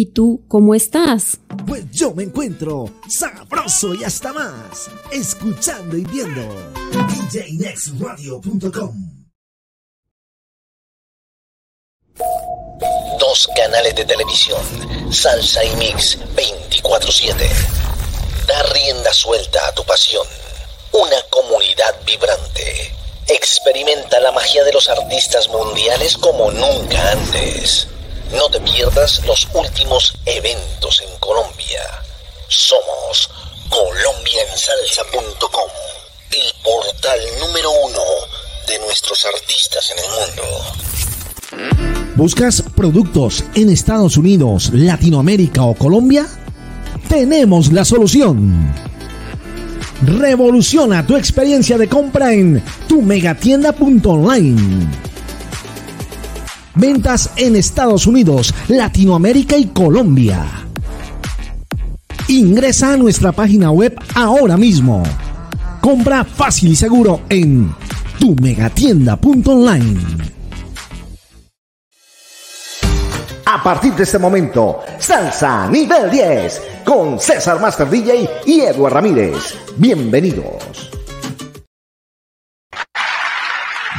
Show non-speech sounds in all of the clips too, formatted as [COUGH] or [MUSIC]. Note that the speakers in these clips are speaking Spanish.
¿Y tú cómo estás? Pues yo me encuentro sabroso y hasta más, escuchando y viendo DJNextRadio.com. Dos canales de televisión, Salsa y Mix 24/7. Da rienda suelta a tu pasión. Una comunidad vibrante. Experimenta la magia de los artistas mundiales como nunca antes. No te pierdas los últimos eventos en Colombia. Somos colombiansalsa.com, el portal número uno de nuestros artistas en el mundo. ¿Buscas productos en Estados Unidos, Latinoamérica o Colombia? Tenemos la solución. Revoluciona tu experiencia de compra en tu megatienda.online Ventas en Estados Unidos, Latinoamérica y Colombia. Ingresa a nuestra página web ahora mismo. Compra fácil y seguro en tu megatienda.online. A partir de este momento, Salsa Nivel 10 con César Master DJ y Edward Ramírez. Bienvenidos.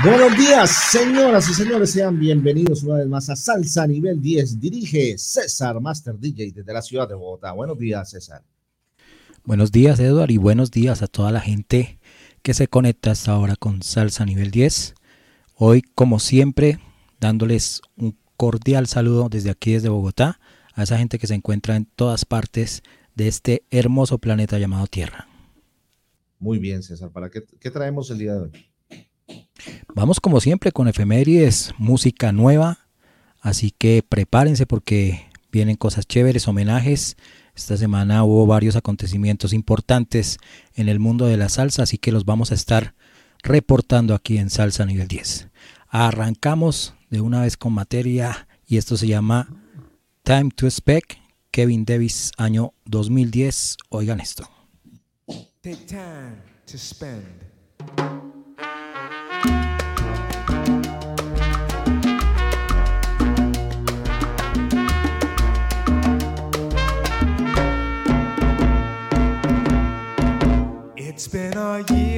Buenos días, señoras y señores, sean bienvenidos una vez más a Salsa Nivel 10. Dirige César Master DJ desde la ciudad de Bogotá. Buenos días, César. Buenos días, Eduard, y buenos días a toda la gente que se conecta hasta ahora con Salsa Nivel 10. Hoy, como siempre, dándoles un cordial saludo desde aquí, desde Bogotá, a esa gente que se encuentra en todas partes de este hermoso planeta llamado Tierra. Muy bien, César. ¿Para qué, qué traemos el día de hoy? Vamos como siempre con efemérides, música nueva, así que prepárense porque vienen cosas chéveres, homenajes. Esta semana hubo varios acontecimientos importantes en el mundo de la salsa, así que los vamos a estar reportando aquí en Salsa Nivel 10. Arrancamos de una vez con materia y esto se llama Time to Spec, Kevin Davis, año 2010. Oigan esto. Take time to spend. It's been a year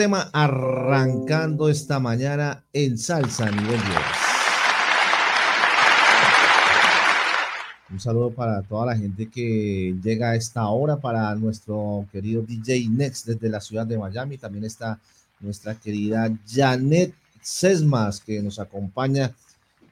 tema arrancando esta mañana en salsa nivel 10. Un saludo para toda la gente que llega a esta hora, para nuestro querido DJ Next desde la ciudad de Miami. También está nuestra querida Janet Sesmas que nos acompaña.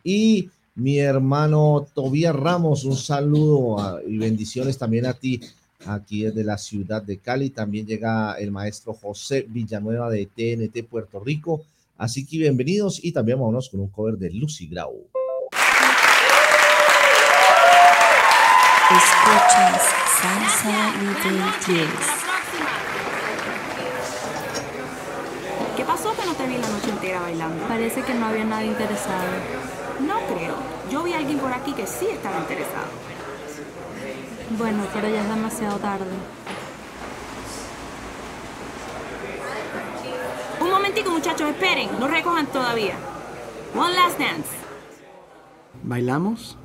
Y mi hermano Tobías Ramos, un saludo a- y bendiciones también a ti aquí desde la ciudad de Cali. También llega el maestro José Villanueva de TNT Puerto Rico. Así que bienvenidos y también vámonos con un cover de Lucy Grau. Escuchas Salsa Nivel 10. ¿Qué pasó que no te vi la noche entera bailando? Parece que no había nadie interesado. No creo. Yo vi a alguien por aquí que sí estaba interesado. Bueno, pero ya es demasiado tarde. Un momentico, muchachos, esperen. No recojan todavía. One last dance. ¿Bailamos?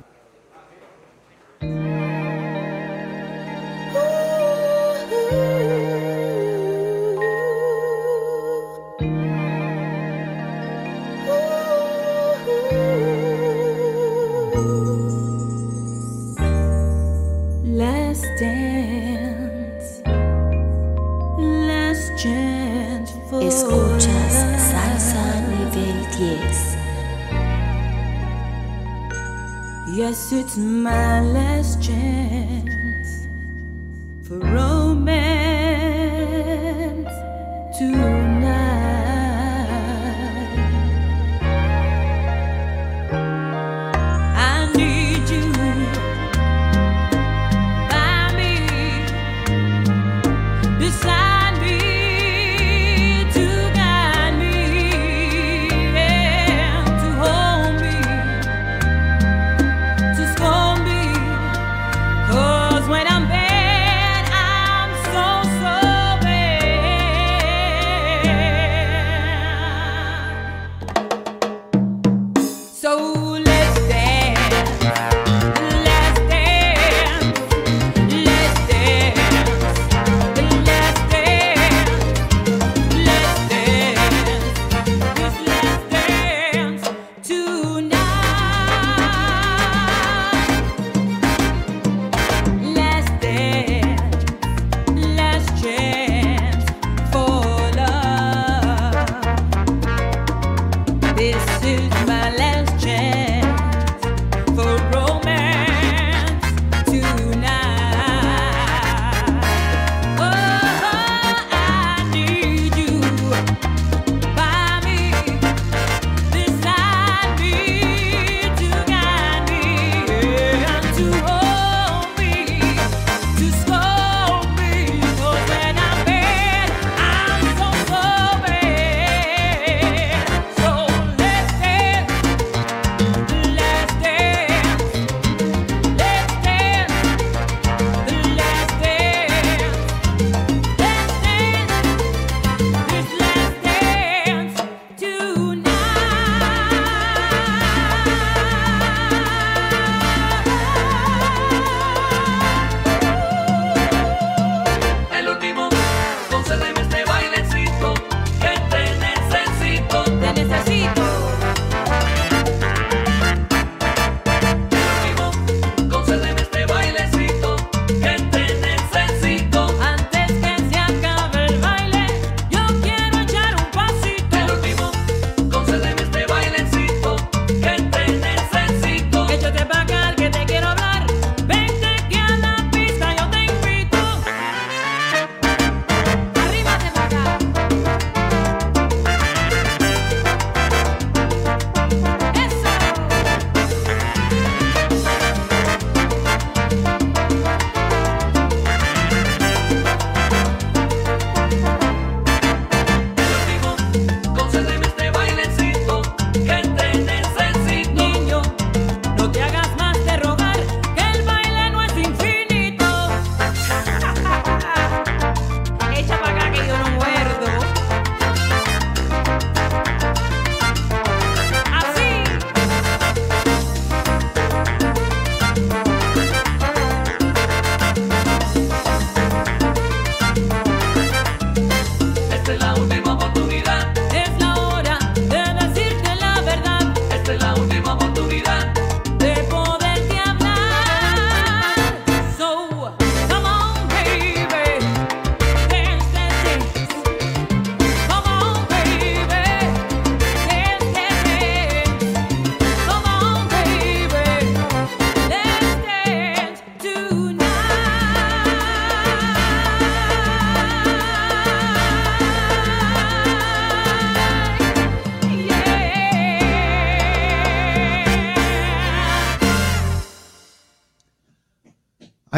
My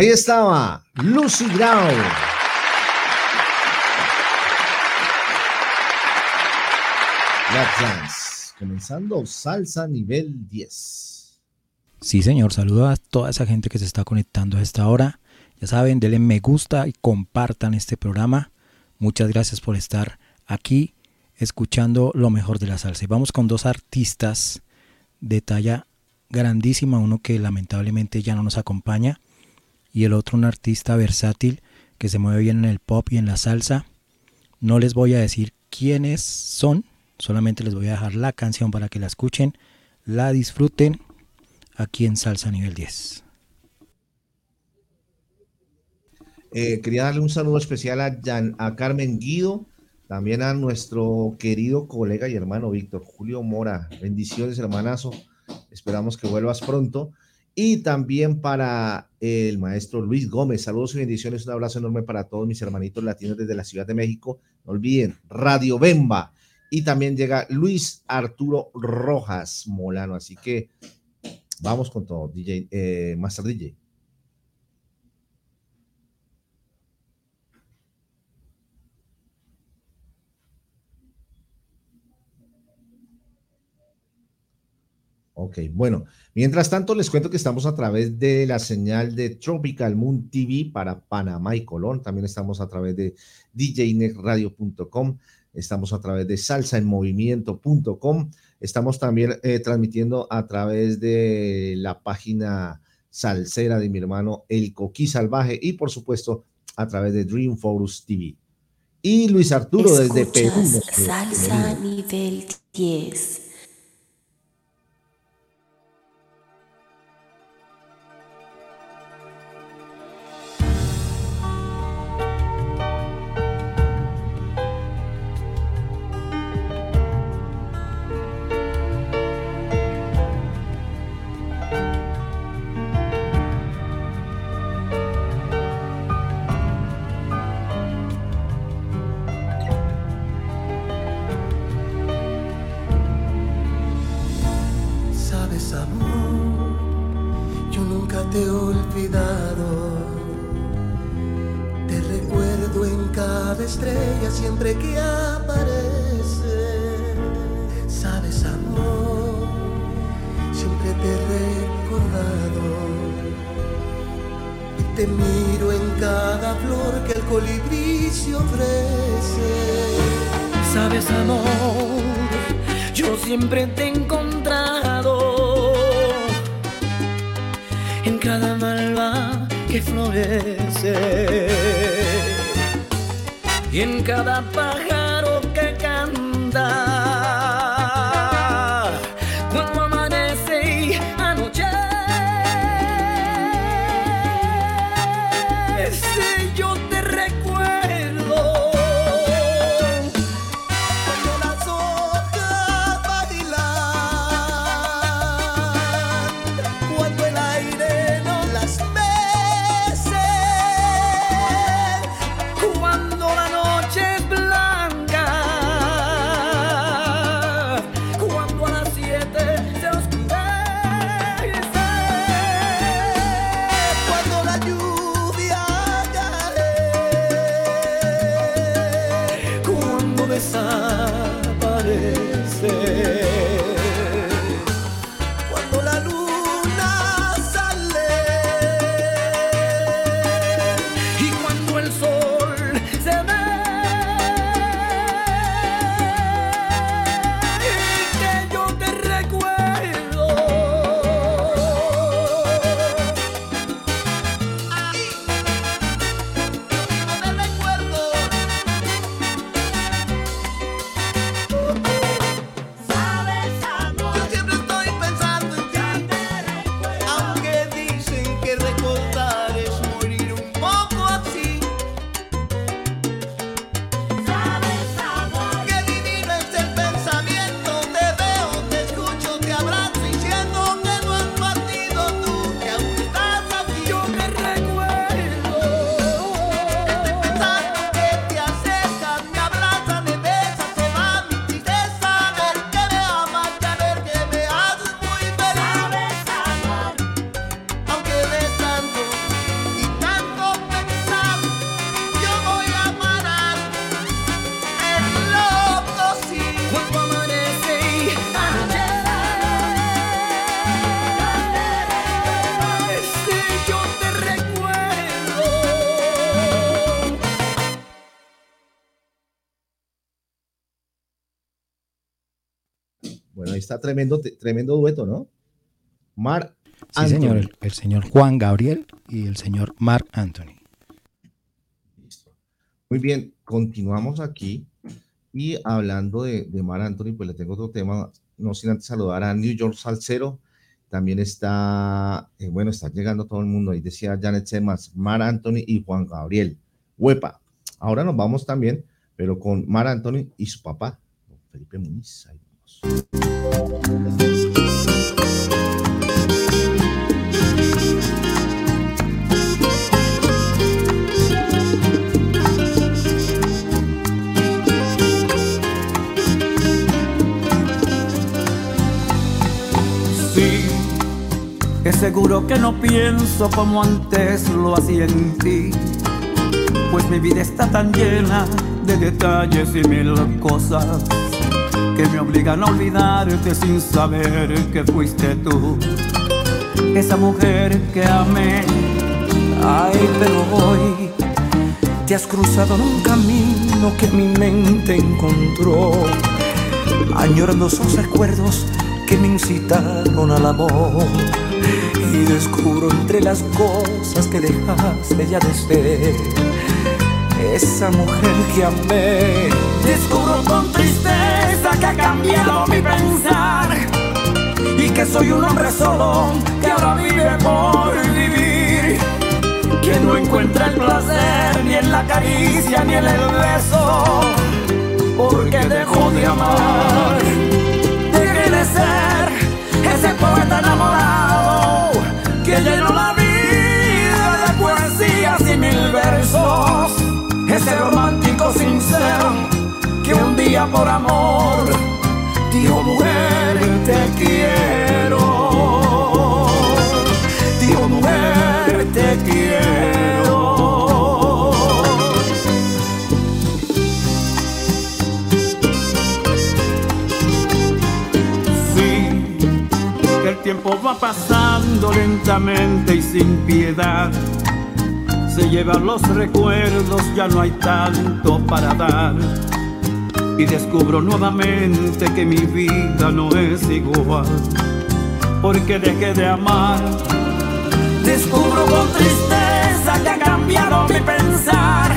Estaba Lucy Grau. Comenzando salsa nivel 10. Sí, señor. Saludo a toda esa gente que se está conectando a esta hora. Ya saben, denle me gusta y compartan este programa. Muchas gracias por estar aquí escuchando lo mejor de la salsa. Vamos con dos artistas de talla grandísima, uno que lamentablemente ya no nos acompaña y el otro un artista versátil que se mueve bien en el pop y en la salsa. No les voy a decir quiénes son, solamente les voy a dejar la canción para que la escuchen, la disfruten aquí en Salsa Nivel 10. Eh, quería darle un saludo especial a, a Carmen Guido, también a nuestro querido colega y hermano Víctor Julio Mora. Bendiciones, hermanazo. Esperamos que vuelvas pronto. Y también para el maestro Luis Gómez. Saludos y bendiciones. Un abrazo enorme para todos mis hermanitos latinos desde la Ciudad de México. No olviden, Radio Bemba. Y también llega Luis Arturo Rojas Molano. Así que vamos con todo, DJ, eh, Master DJ. Ok, bueno, mientras tanto les cuento que estamos a través de la señal de Tropical Moon TV para Panamá y Colón, también estamos a través de djnexradio.com, estamos a través de salsaenmovimiento.com, estamos también eh, transmitiendo a través de la página salsera de mi hermano El Coquí Salvaje y por supuesto a través de Dream Force TV. Y Luis Arturo desde Perú. Salsa nivel 10. Te miro en cada flor que el colibrí se ofrece. Sabes, amor, yo siempre te he encontrado en cada malva que florece y en cada pájaro está tremendo, tremendo dueto, ¿no? Mar Sí, señor, el, el señor Juan Gabriel y el señor Mark Anthony. Muy bien, continuamos aquí y hablando de, de Mar Anthony, pues le tengo otro tema, no sin antes saludar a New York Salcero, también está, eh, bueno, está llegando todo el mundo, ahí decía Janet Semas, Mar Anthony y Juan Gabriel, huepa. Ahora nos vamos también, pero con Mar Anthony y su papá, Felipe Muniz. Sí, es seguro que no pienso como antes lo hacía en ti. Pues mi vida está tan llena de detalles y mil cosas que me obligan a olvidarte sin saber que fuiste tú. Esa mujer que amé, ay, pero hoy te has cruzado en un camino que mi mente encontró, añorando esos recuerdos que me incitaron al amor. Y descubro entre las cosas que dejaste ya de ser esa mujer que amé. Descubro con tristeza que ha cambiado mi pensar y que soy un hombre solo que ahora vive por vivir. Que no encuentra el placer ni en la caricia ni en el beso, porque dejó de amar. Dejé de ser ese poeta enamorado que llenó la vida de poesías y mil versos. Ese romántico sincero por amor dijo mujer te quiero. Dijo mujer te quiero. Sí, el tiempo va pasando lentamente y sin piedad. Se llevan los recuerdos, ya no hay tanto para dar. Y descubro nuevamente que mi vida no es igual. Porque dejé de amar. Descubro con tristeza que ha cambiado mi pensar.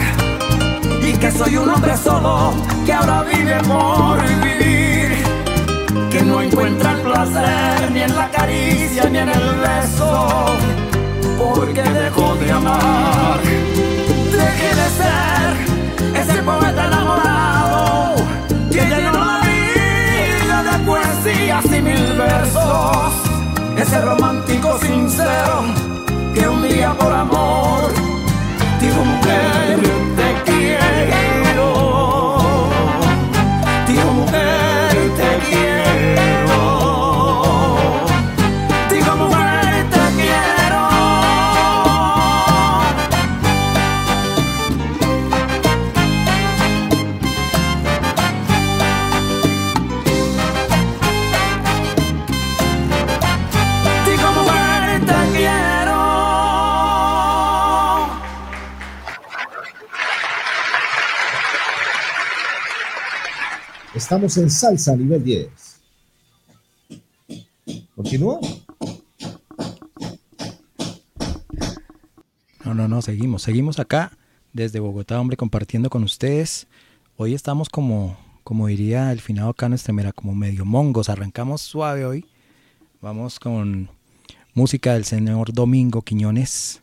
Y que soy un hombre solo que ahora vive por vivir. Que no encuentra el placer ni en la caricia ni en el beso porque dejó de amar. Dejé de ser ese poeta enamorado que llenó la vida de poesías y mil versos. Ese romántico sincero que un día por amor dijo mujer Estamos en salsa nivel 10. ¿Continúa? No, no, no, seguimos, seguimos acá desde Bogotá, hombre, compartiendo con ustedes. Hoy estamos como, como diría el finado acá nuestra mera, como medio mongos. Arrancamos suave hoy. Vamos con música del señor Domingo Quiñones.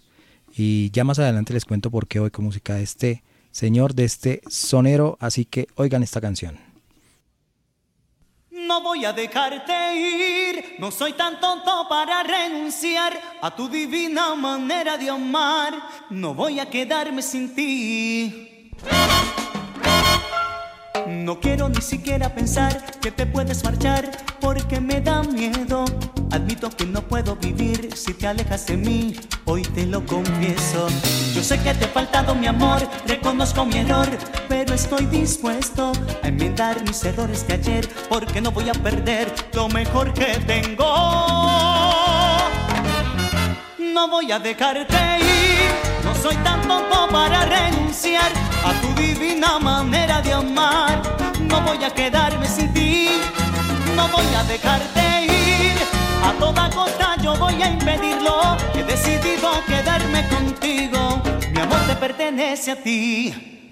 Y ya más adelante les cuento por qué hoy con música de este señor, de este sonero. Así que oigan esta canción. No voy a dejarte ir, no soy tan tonto para renunciar a tu divina manera de amar. No voy a quedarme sin ti. No quiero ni siquiera pensar que te puedes marchar porque me da miedo. Admito que no puedo vivir si te alejas de mí, hoy te lo confieso. Yo sé que te he faltado mi amor, reconozco mi error, pero estoy dispuesto a enmendar mis errores de ayer porque no voy a perder lo mejor que tengo. No voy a dejarte ir, no soy tan tonto para renunciar a tu divina manera de amar. No voy a quedarme sin ti. No voy a dejarte ir, a toda costa yo voy a impedirlo. He decidido quedarme contigo, mi amor te pertenece a ti.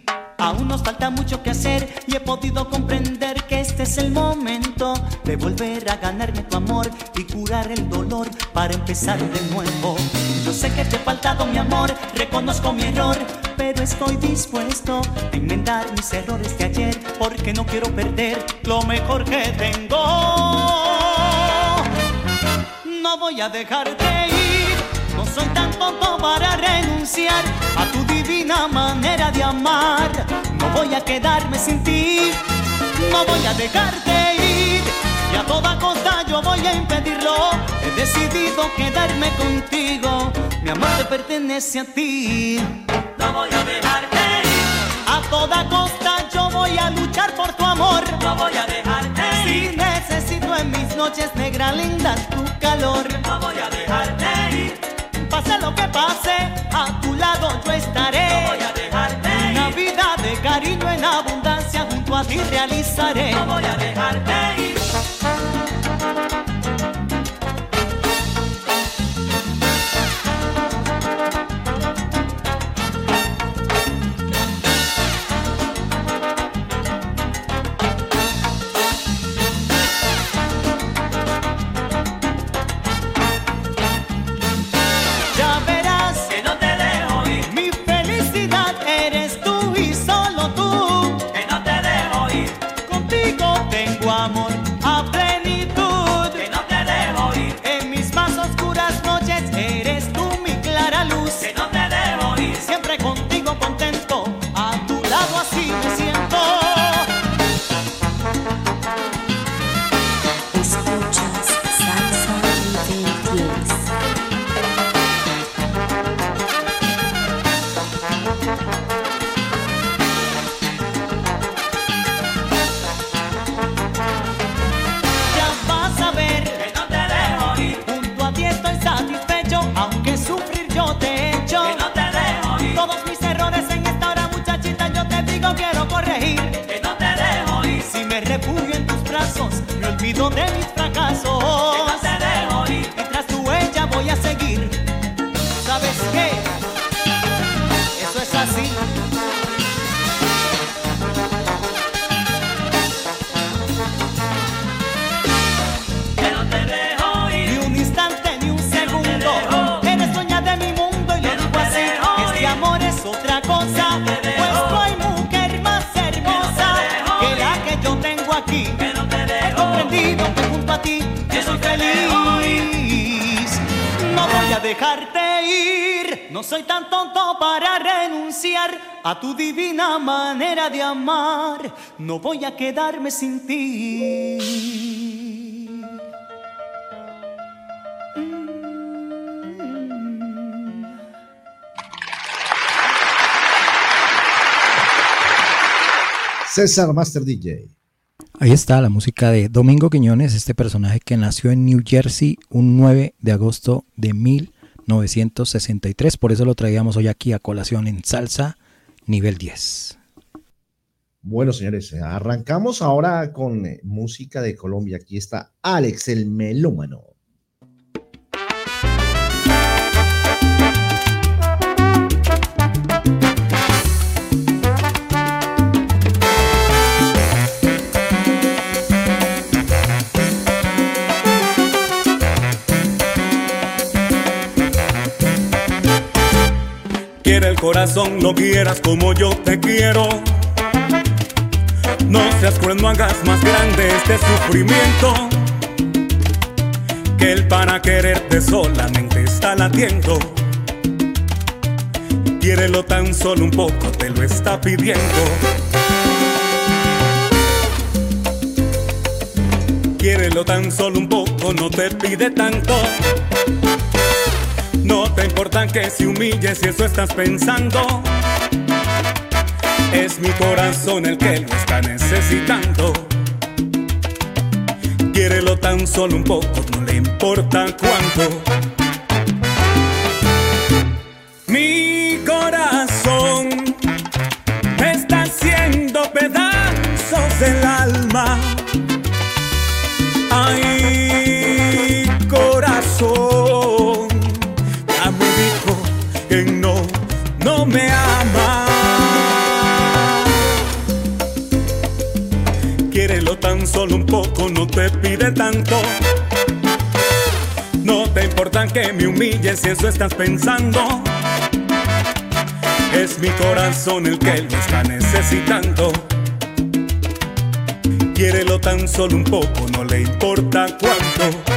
Aún nos falta mucho que hacer y he podido comprender que este es el momento de volver a ganarme tu amor y curar el dolor para empezar de nuevo. Yo sé que te he faltado mi amor, reconozco mi error, pero estoy dispuesto a enmendar mis errores de ayer porque no quiero perder lo mejor que tengo. No voy a dejarte ir, no soy tan tonto para renunciar a tu divina manera de amar. No voy a quedarme sin ti, no voy a dejarte ir. Y a toda costa yo voy a impedirlo. He decidido quedarme contigo, mi amor te pertenece a ti. No voy a dejarte ir. A toda costa yo voy a luchar por tu amor. No voy a dejarte ir. Si necesito en mis noches negra linda tu calor. No voy a dejarte. Pase lo que pase, a tu lado yo estaré. No voy a dejarte Una vida de cariño en abundancia junto a ti realizaré. No voy a dejarte dejarte ir. No soy tan tonto para renunciar a tu divina manera de amar. No voy a quedarme sin ti. César Master DJ. Ahí está la música de Domingo Quiñones, este personaje que nació en New Jersey un 9 de agosto de 1963. Por eso lo traíamos hoy aquí a colación en Salsa Nivel 10. Bueno, señores, arrancamos ahora con eh, música de Colombia. Aquí está Alex el Melómano. Corazón, lo quieras como yo te quiero. No seas cruel, no hagas más grande este sufrimiento. Que él para quererte solamente está latiendo. Quiérelo tan solo un poco, te lo está pidiendo. Quiérelo tan solo un poco, no te pide tanto. No te importa que se humille si eso estás pensando. Es mi corazón el que lo está necesitando. Quiérelo tan solo un poco, no le importa cuánto. Mi corazón me está haciendo pedazos del alma. pide tanto. No te importa que me humilles si eso estás pensando. Es mi corazón el que lo está necesitando. Quiérelo tan solo un poco, no le importa cuánto.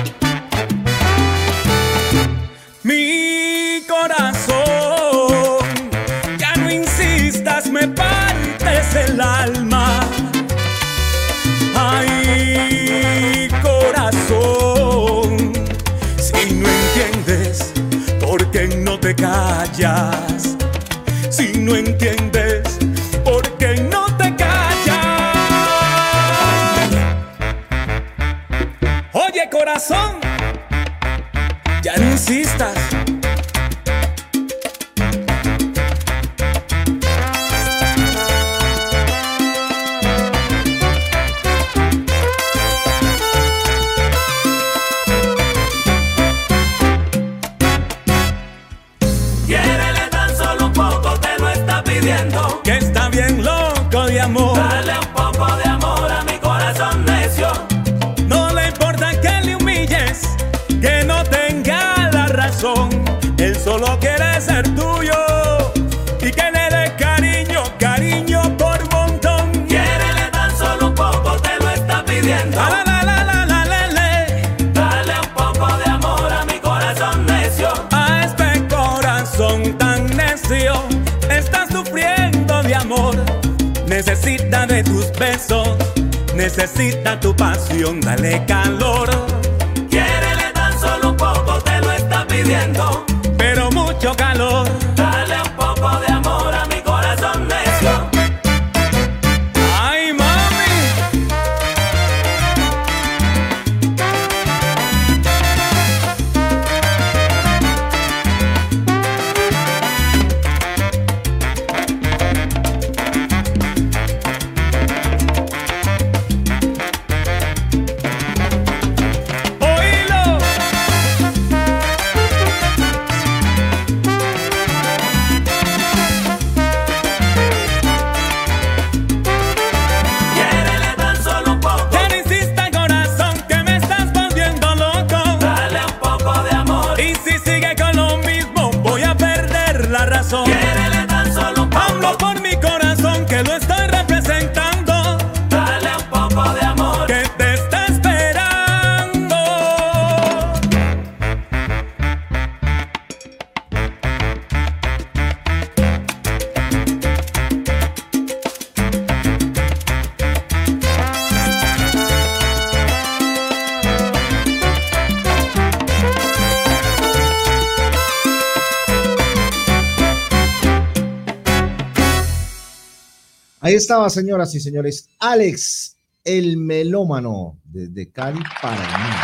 estaba, señoras y señores, Alex, el melómano, desde Cali para mí.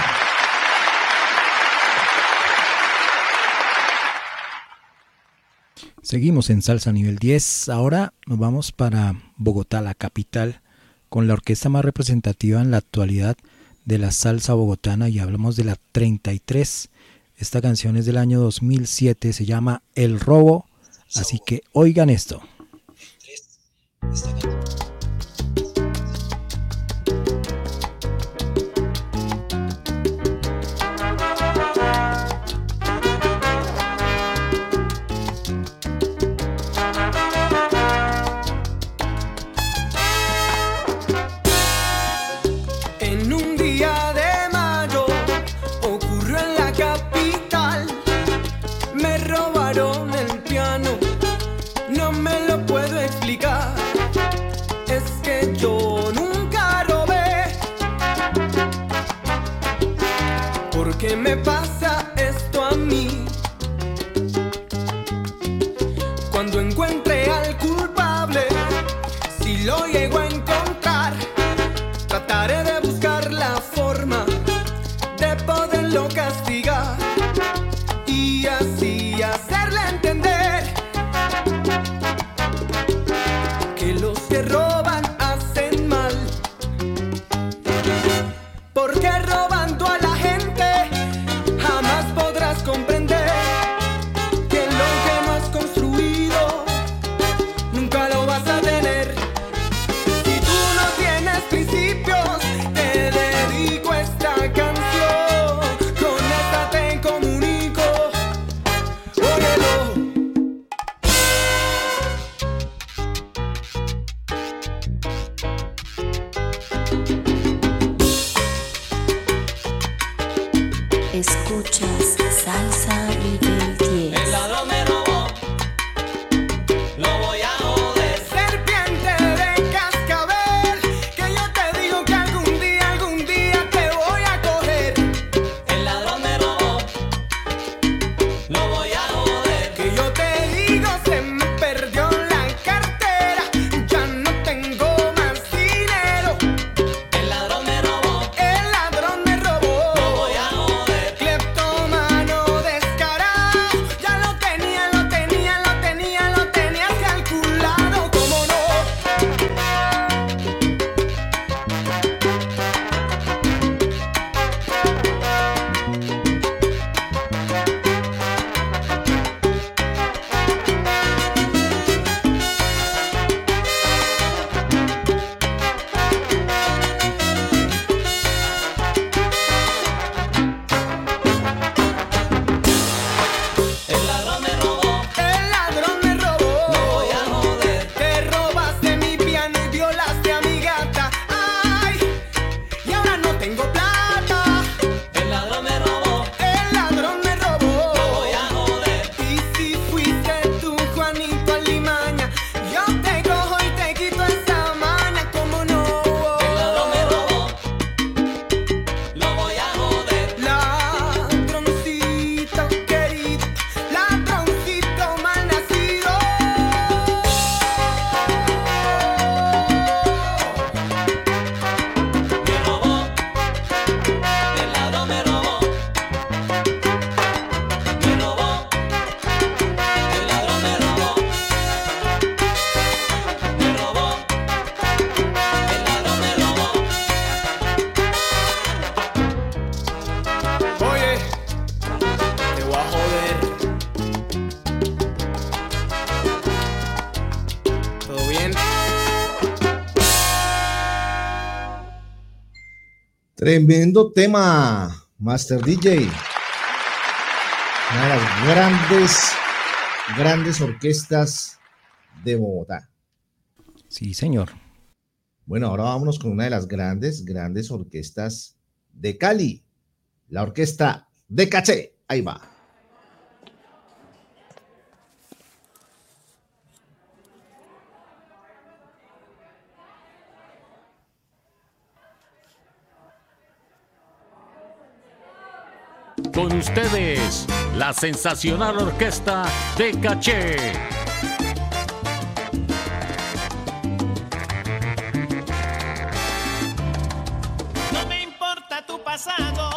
Seguimos en salsa nivel 10. Ahora nos vamos para Bogotá, la capital, con la orquesta más representativa en la actualidad de la salsa bogotana y hablamos de la 33. Esta canción es del año 2007, se llama El Robo, así que oigan esto. Hasta luego. Tremendo tema, Master DJ. Una de las grandes, grandes orquestas de Bogotá. Sí, señor. Bueno, ahora vámonos con una de las grandes, grandes orquestas de Cali, la orquesta de Caché. Ahí va. con ustedes la sensacional orquesta de Caché. No me importa tu pasado.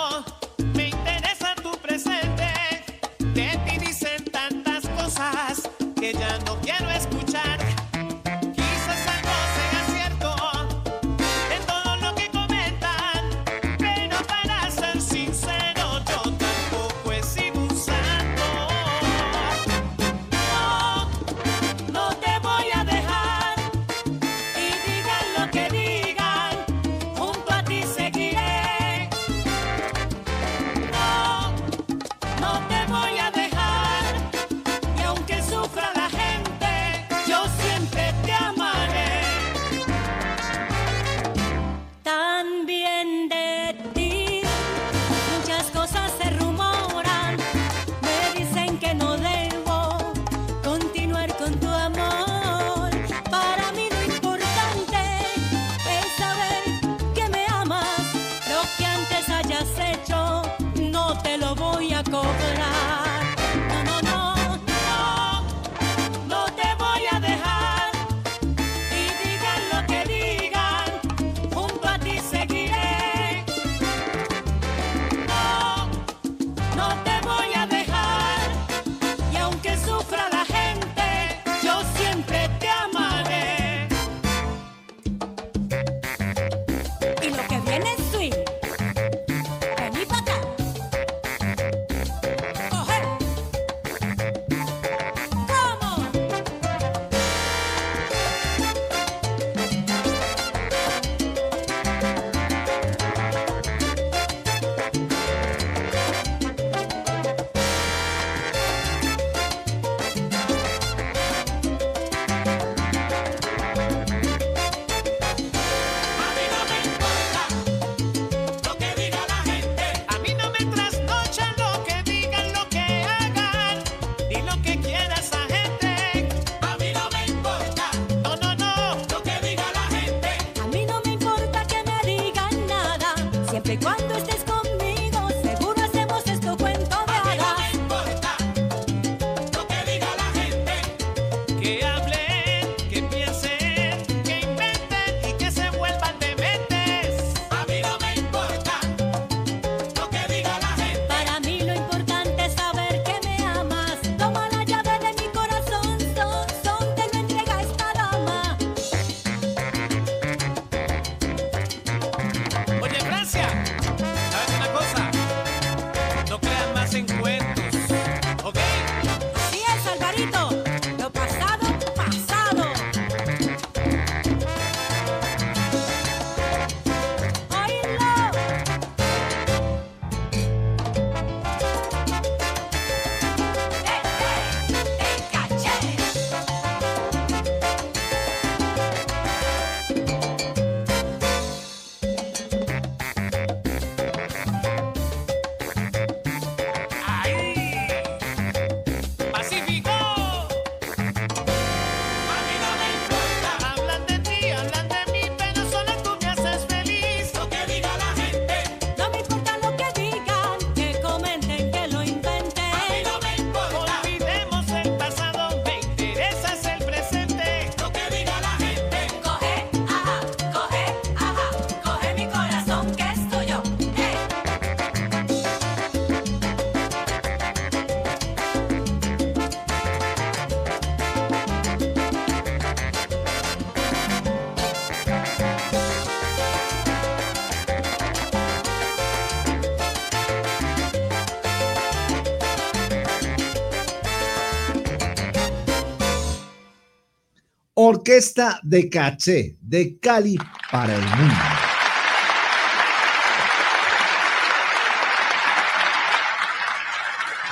Orquesta de Caché, de Cali para el mundo.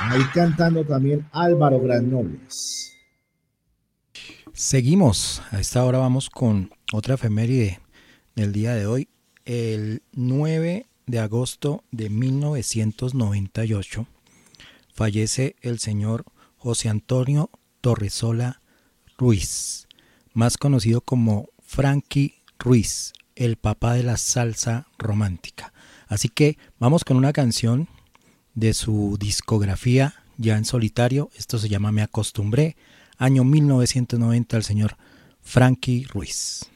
Ahí cantando también Álvaro Granobles. Seguimos. A esta hora vamos con otra efeméride del día de hoy. El 9 de agosto de 1998 fallece el señor José Antonio Torresola Ruiz, más conocido como Frankie Ruiz, el papá de la salsa romántica. Así que vamos con una canción de su discografía ya en solitario. Esto se llama Me acostumbré, año 1990, el señor Frankie Ruiz.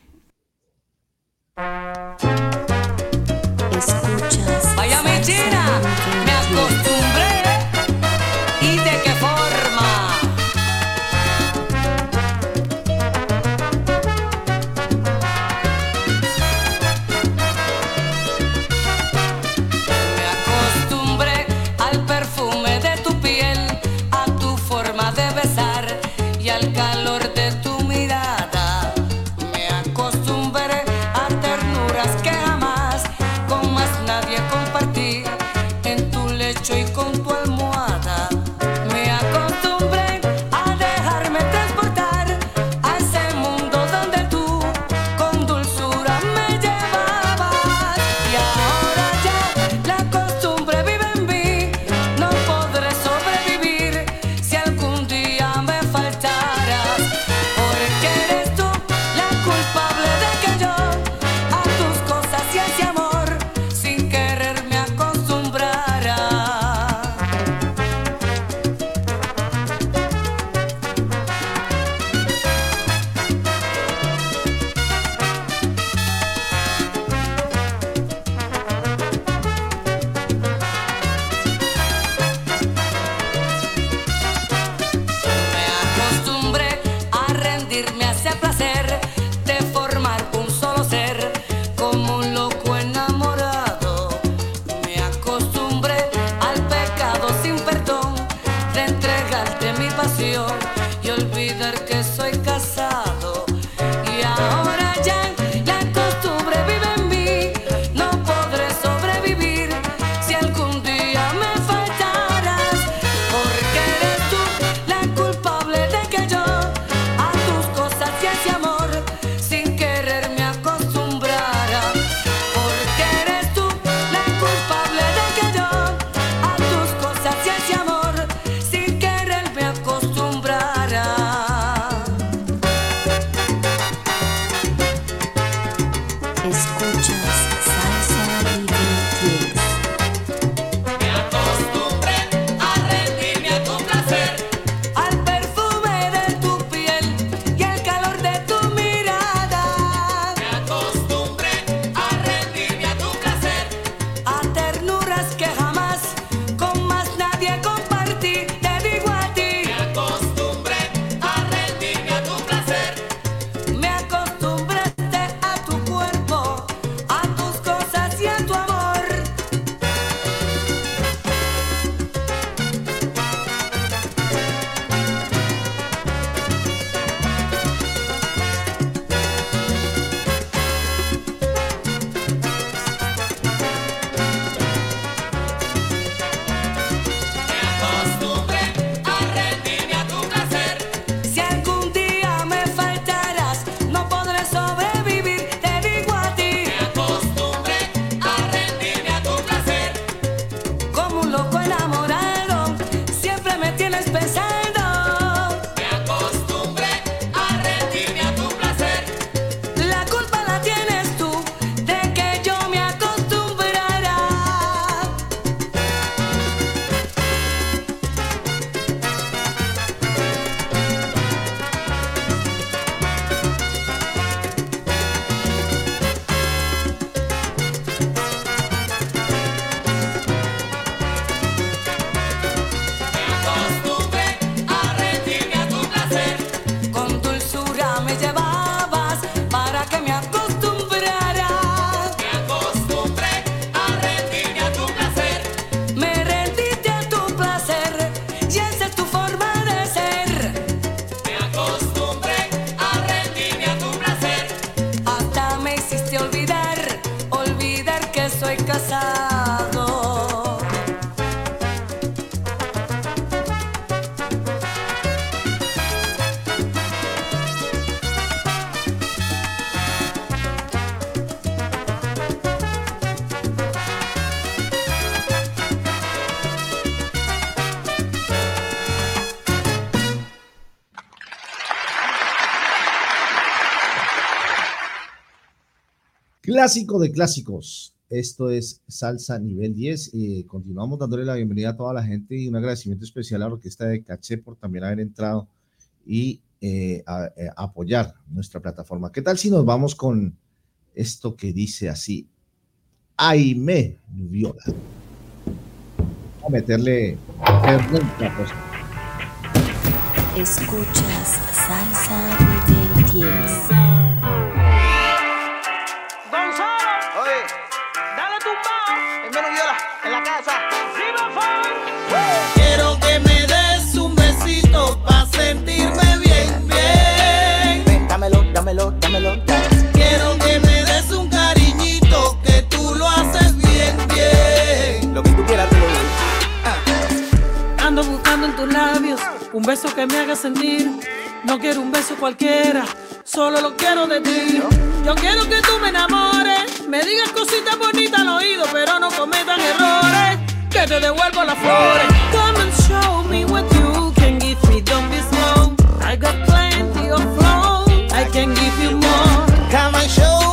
Clásico de clásicos. Esto es Salsa Nivel 10. Eh, continuamos dándole la bienvenida a toda la gente y un agradecimiento especial a la Orquesta de Caché por también haber entrado y eh, eh, apoyar nuestra plataforma. ¿Qué tal si nos vamos con esto que dice así? Aime Viola. A meterle. Escuchas Salsa Nivel 10. Dámelo. Quiero que me des un cariñito que tú lo haces bien, bien. Lo que tú quieras te lo doy. Ando buscando en tus labios un beso que me haga sentir. No quiero un beso cualquiera, solo lo quiero de ti. Yo quiero que tú me enamores, me digas cositas bonitas al oído, pero no cometan errores. Que te devuelvo las flores. Come and show me what you can give me, don't be slow. I got plenty of flow, I can give you more. Come and show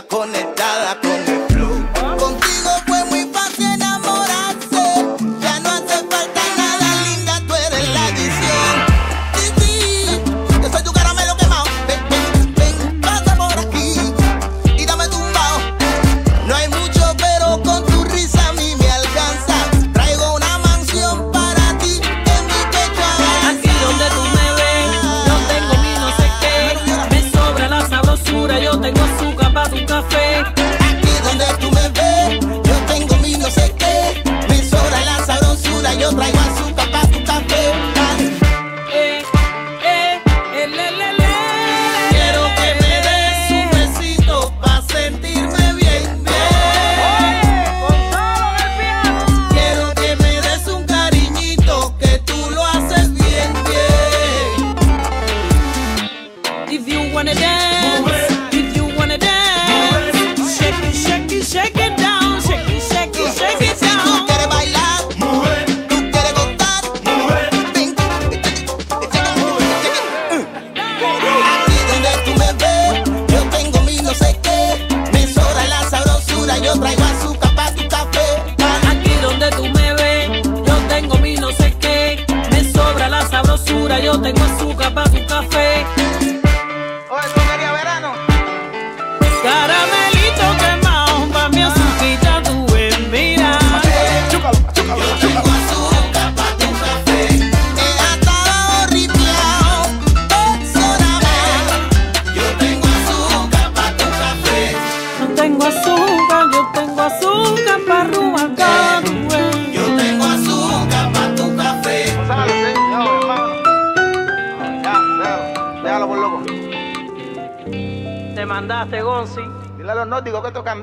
el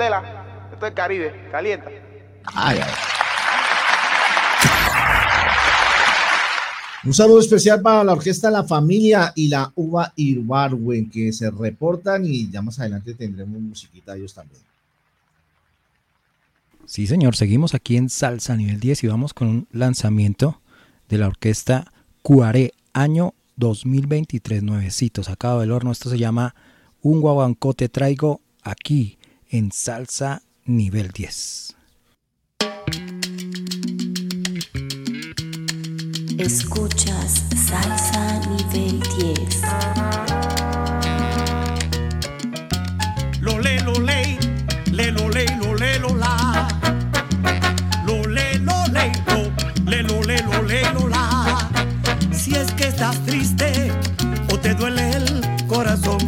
esto es candela. Esto es Caribe, calienta. Ay, ay. Un saludo especial para la orquesta La Familia y la Uva Irbarwen que se reportan y ya más adelante tendremos musiquita de ellos también. Sí, señor, seguimos aquí en Salsa Nivel 10 y vamos con un lanzamiento de la orquesta Cuaré, año 2023, nuevecito, sacado del horno. Esto se llama Un guaguancó te traigo aquí en Salsa Nivel 10. Escuchas Salsa Nivel 10. Lo le lo le, le lo le lo le lo la. Lo le lo le lo, le lo le lo le lo la. Si es que estás triste o te duele el corazón,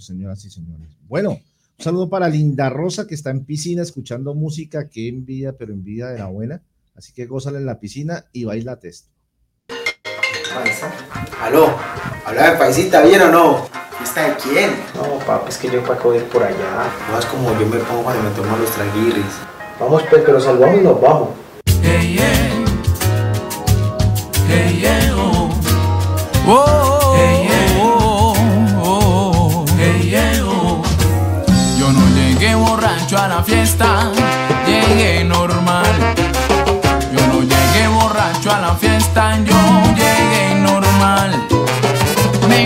señoras y señores. Bueno, un saludo para Linda Rosa, que está en piscina escuchando música. Qué envidia, pero envidia de la buena. Así que gózala en la piscina y baila. Paisa. Aló, habla de paisita, ¿bien o no? ¿Fiesta de quién? No, papi, es que yo para ir por allá. No es como yo me pongo cuando me tomo los traguirris. Vamos, pues, pero salvamos y nos vamos. Hey, yeah. Hey, yeah, oh. Oh, hey, borracho a la fiesta, llegué normal. Yo no llegué borracho a la fiesta, yo llegué normal. Me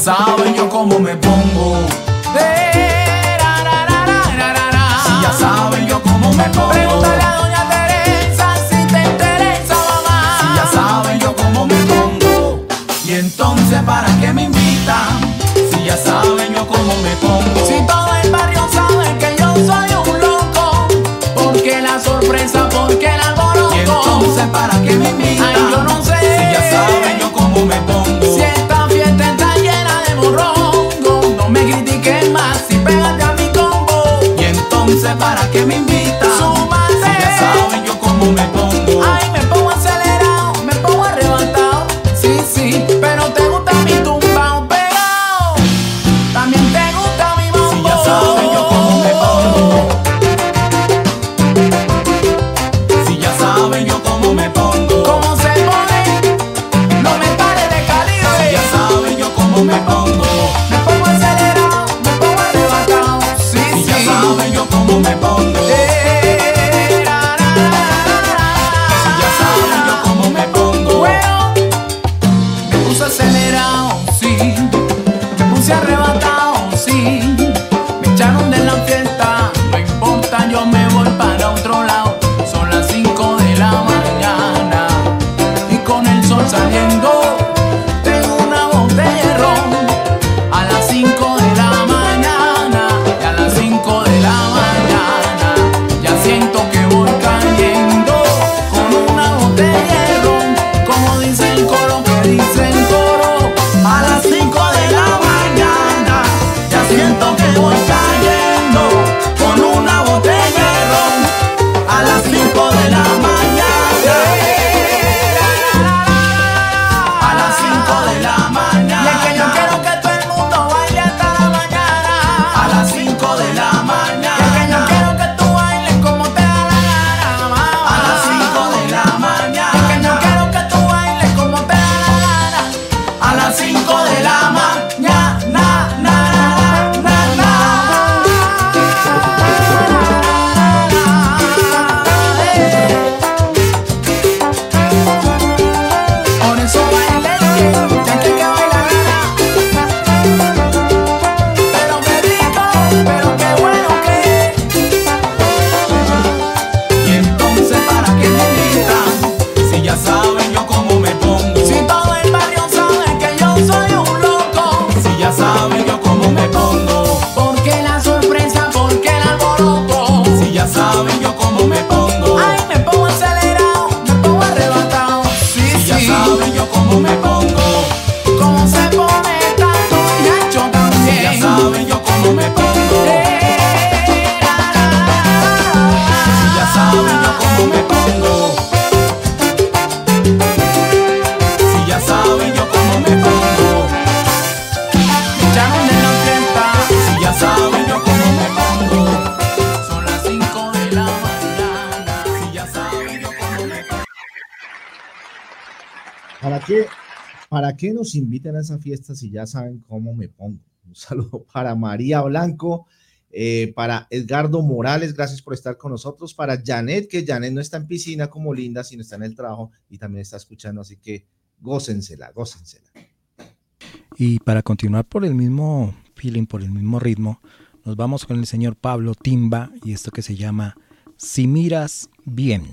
saben yo cómo me pongo. Eh, si ya saben yo cómo me pongo. Pregúntale a doña Teresa si te interesa, mamá. Si ya saben yo cómo me pongo. Y entonces, ¿para qué me invitan? Si ya saben yo cómo me pongo. Si todo el barrio sabe que yo soy un loco. Porque la sorpresa, porque la alboroto. Y entonces, ¿para qué me invitan? Súmate. Si ya saben yo cómo me pongo. Ay, me pongo acelerado, me pongo arrebatado. Sí, sí, pero te gusta mi tumbao pegado. También te gusta mi mambo. Si ya saben yo cómo me pongo. Si ya saben yo cómo me pongo. ¿Cómo se pone? No me pares de calibre. Si ya saben yo cómo me pongo. los inviten a esa fiesta si ya saben cómo me pongo. Un saludo [LAUGHS] para María Blanco, eh, para Edgardo Morales, gracias por estar con nosotros, para Janet, que Janet no está en piscina como Linda, sino está en el trabajo y también está escuchando, así que gócensela, gócensela. Y para continuar por el mismo feeling, por el mismo ritmo, nos vamos con el señor Pablo Timba y esto que se llama Si miras bien.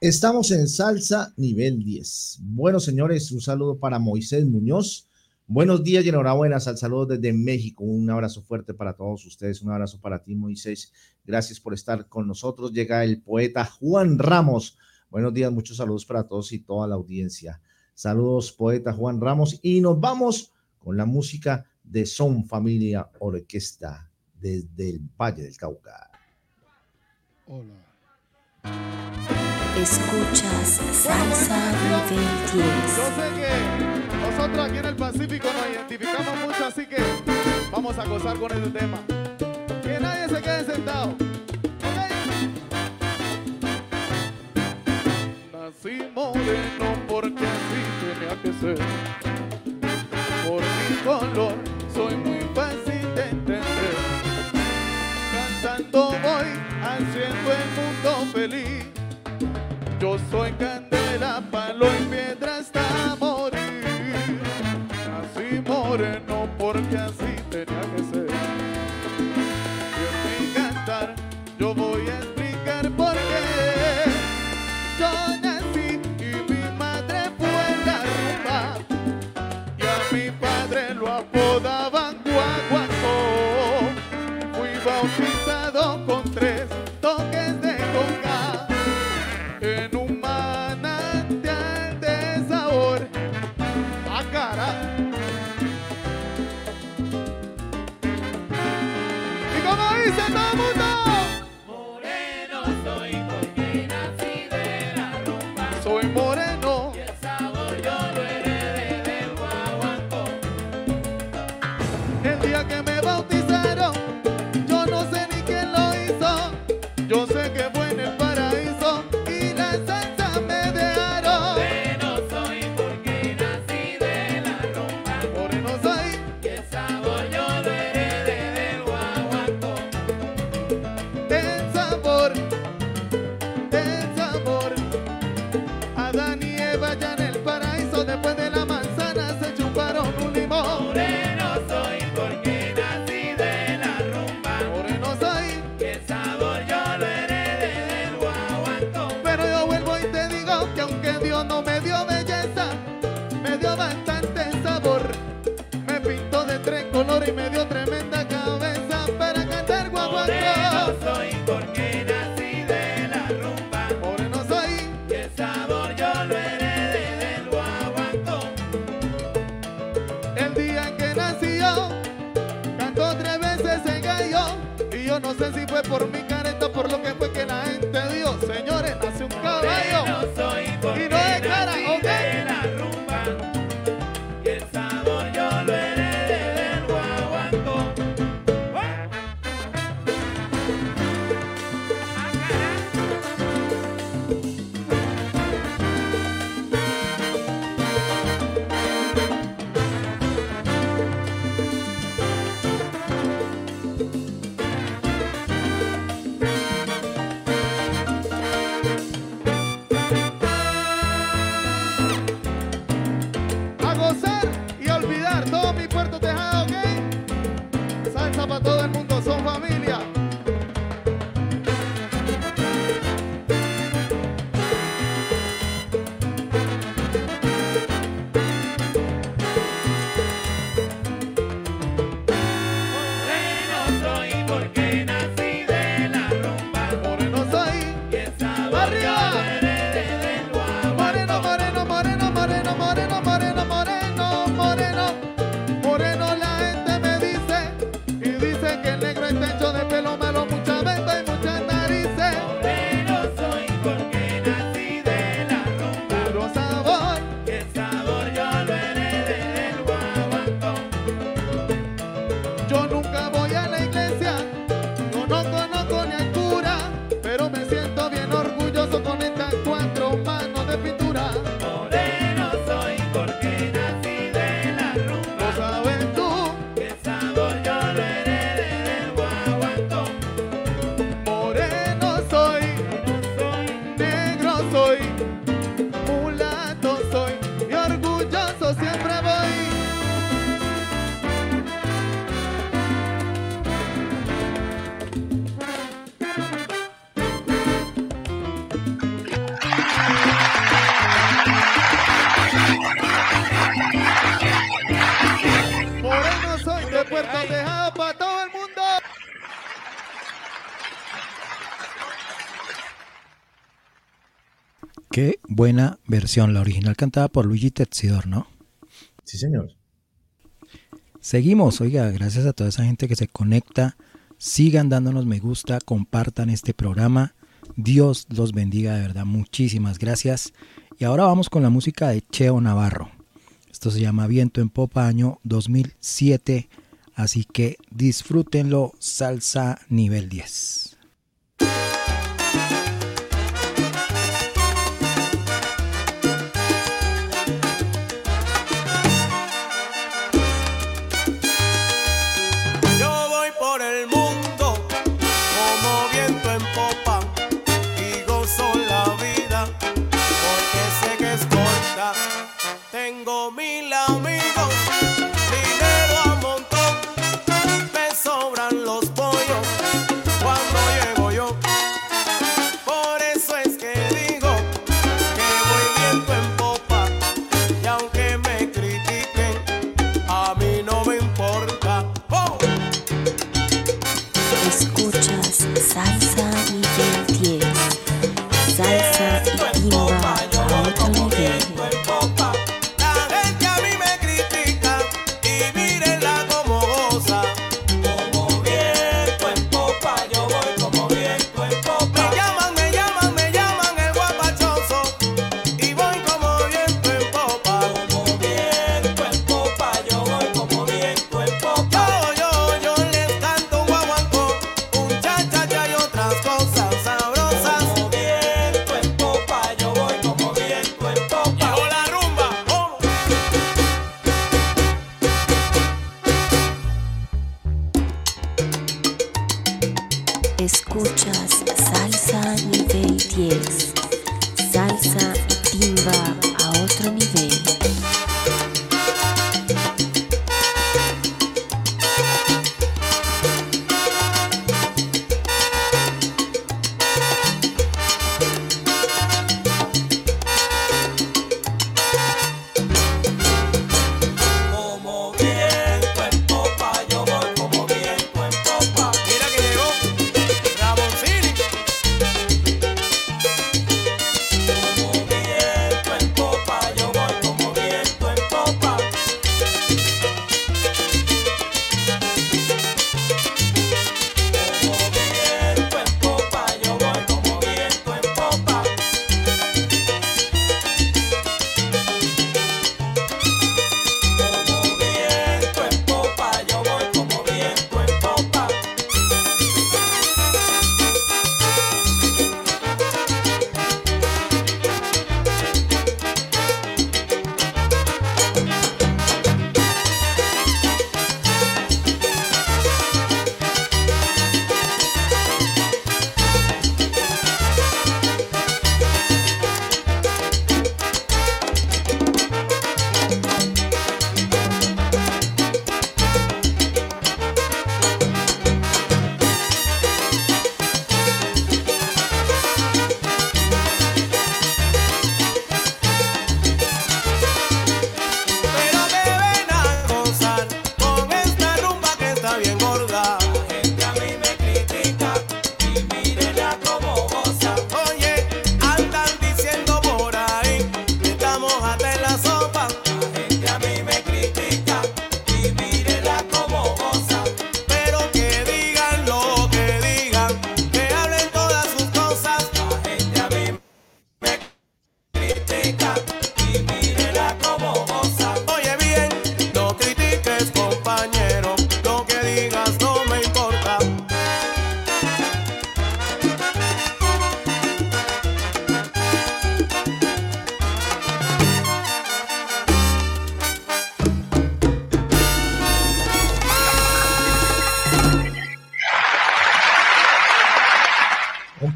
Estamos en salsa nivel 10. Bueno, señores, un saludo para Moisés Muñoz. Buenos días y enhorabuena. Sal saludos desde México. Un abrazo fuerte para todos ustedes. Un abrazo para ti, Moisés. Gracias por estar con nosotros. Llega el poeta Juan Ramos. Buenos días, muchos saludos para todos y toda la audiencia. Saludos, poeta Juan Ramos. Y nos vamos con la música de Son Familia Orquesta desde el Valle del Cauca. Hola. Escuchas Salsa Nivel 10. Yo sé que nosotros aquí en el Pacífico nos identificamos mucho, así que vamos a gozar con este tema. Que nadie se quede sentado. Nací moreno porque así tenía que ser. Por mi color soy muy fácil de entender. Cantando voy haciendo el mundo feliz. Yo soy candela, palo y piedra por lo que fue que la gente dio. Señores, nace un caballo. buena versión, la original cantada por Luigi Texidor, ¿no? Sí, señor. Seguimos, oiga, gracias a toda esa gente que se conecta. Sigan dándonos me gusta, compartan este programa. Dios los bendiga, de verdad, muchísimas gracias. Y ahora vamos con la música de Cheo Navarro. Esto se llama Viento en Popa, año 2007. Así que disfrútenlo, salsa nivel 10.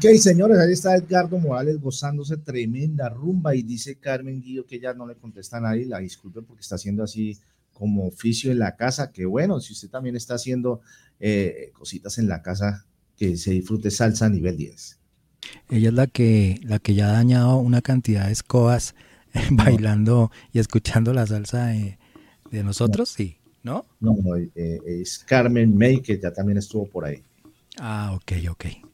Ok, señores, ahí está Edgardo Morales gozándose tremenda rumba y dice Carmen Guido que ya no le contesta a nadie, la disculpe porque está haciendo así como oficio en la casa, que bueno, si usted también está haciendo eh, cositas en la casa, que se disfrute salsa a nivel 10. Ella es la que, la que ya ha dañado una cantidad de escobas [LAUGHS] bailando y escuchando la salsa de, de nosotros, sí, ¿no? No, no, eh, es Carmen May, que ya también estuvo por ahí. Ah, ok, ok.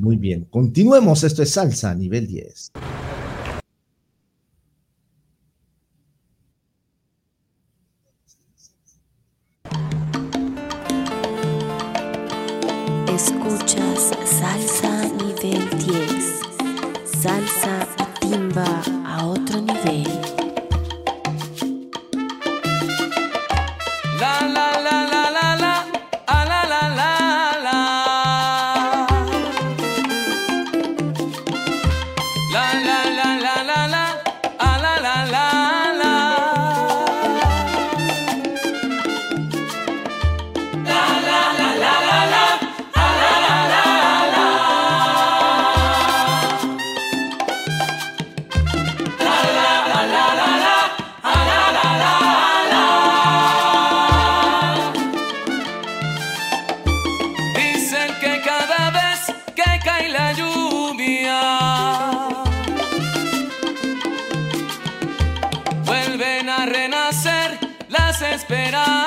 Muy bien, continuemos, esto es salsa nivel 10. Escuchas salsa nivel 10. Salsa timba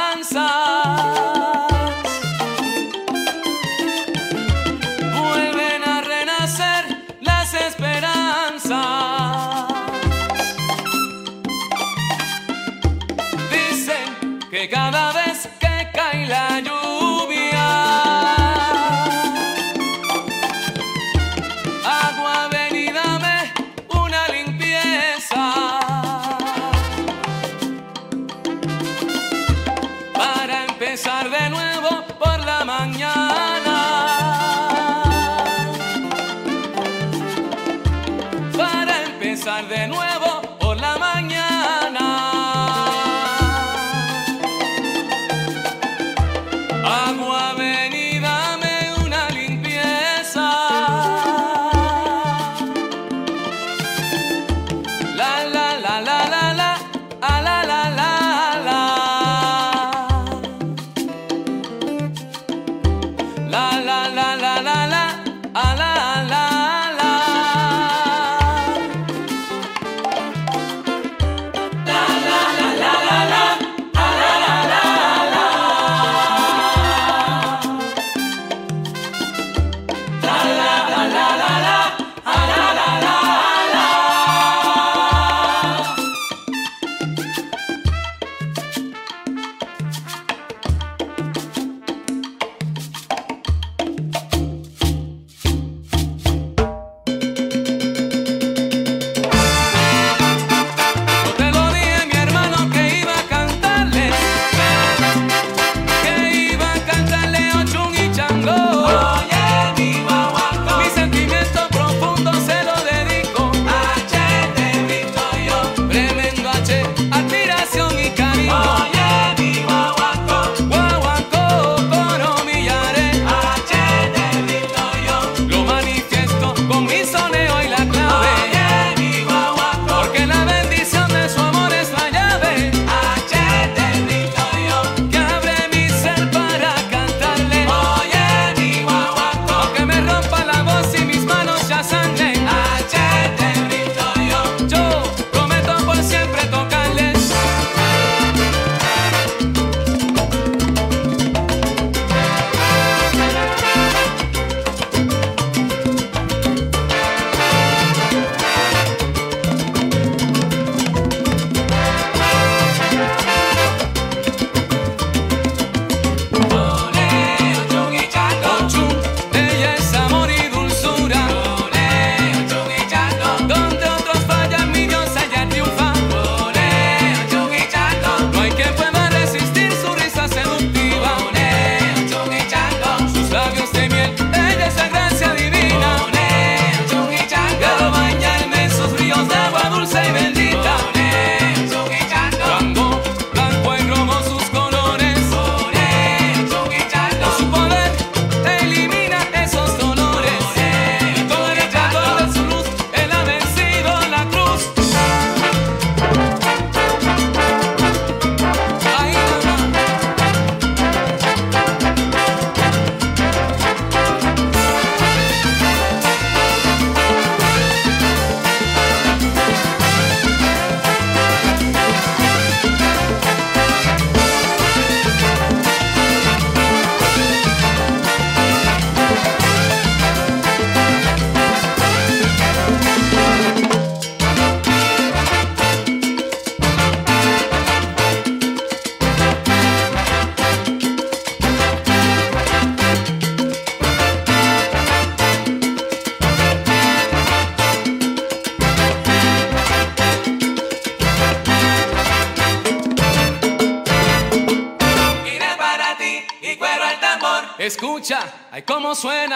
danza.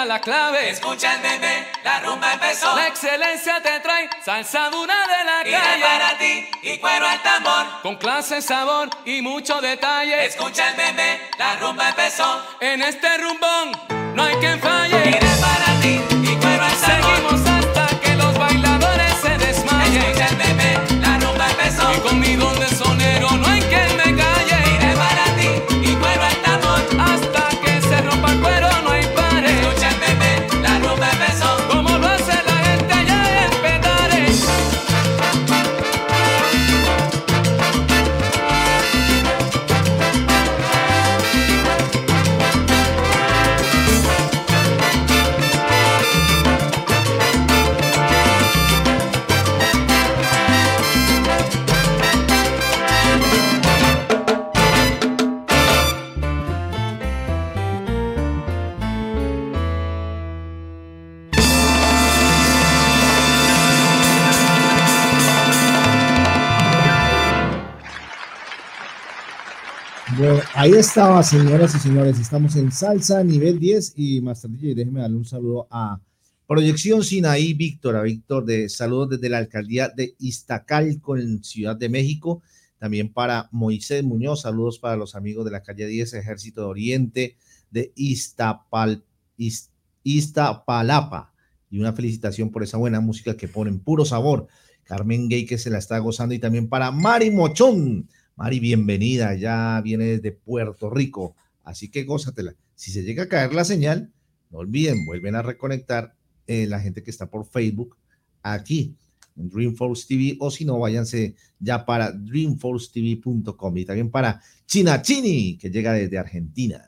La clave. Escucha el bebé, la rumba empezó. La excelencia te trae salsa dura de la Y calle. para ti, y cuero al tambor. Con clase, sabor y mucho detalle. Escucha el bebé, la rumba empezó. En este rumbón no hay quien falle. Ahí estaba, señoras y señores. Estamos en salsa nivel 10 y Master DJ, déjeme darle un saludo a Proyección Sinaí Víctor, a Víctor de saludos desde la alcaldía de Iztacalco en Ciudad de México. También para Moisés Muñoz, saludos para los amigos de la calle 10, Ejército de Oriente de Iztapal, Iz- Iztapalapa. Y una felicitación por esa buena música que ponen puro sabor. Carmen Gay que se la está gozando y también para Mari Mochón. Mari, bienvenida, ya viene desde Puerto Rico, así que gózatela. Si se llega a caer la señal, no olviden, vuelven a reconectar eh, la gente que está por Facebook aquí en Dreamforce TV o si no, váyanse ya para dreamforcetv.com y también para China Chini, que llega desde Argentina.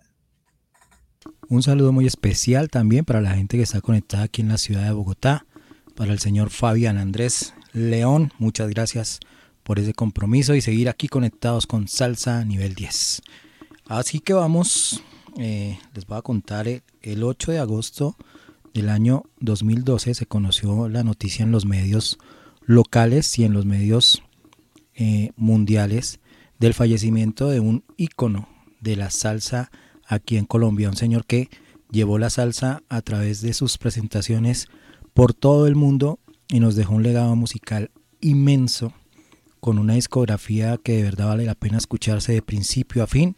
Un saludo muy especial también para la gente que está conectada aquí en la ciudad de Bogotá, para el señor Fabián Andrés León, muchas gracias por ese compromiso y seguir aquí conectados con Salsa Nivel 10. Así que vamos, eh, les voy a contar, el, el 8 de agosto del año 2012 se conoció la noticia en los medios locales y en los medios eh, mundiales del fallecimiento de un ícono de la salsa aquí en Colombia, un señor que llevó la salsa a través de sus presentaciones por todo el mundo y nos dejó un legado musical inmenso con una discografía que de verdad vale la pena escucharse de principio a fin.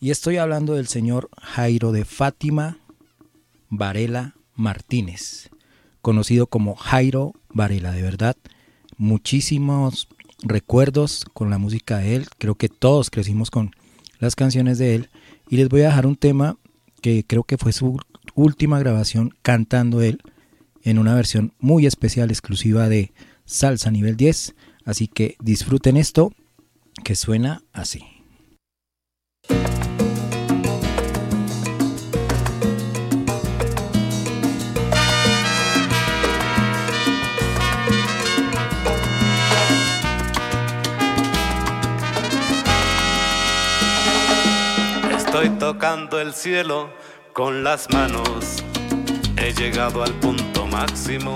Y estoy hablando del señor Jairo de Fátima Varela Martínez, conocido como Jairo Varela, de verdad. Muchísimos recuerdos con la música de él, creo que todos crecimos con las canciones de él. Y les voy a dejar un tema que creo que fue su última grabación cantando él en una versión muy especial, exclusiva de Salsa Nivel 10. Así que disfruten esto que suena así. Estoy tocando el cielo con las manos. He llegado al punto máximo.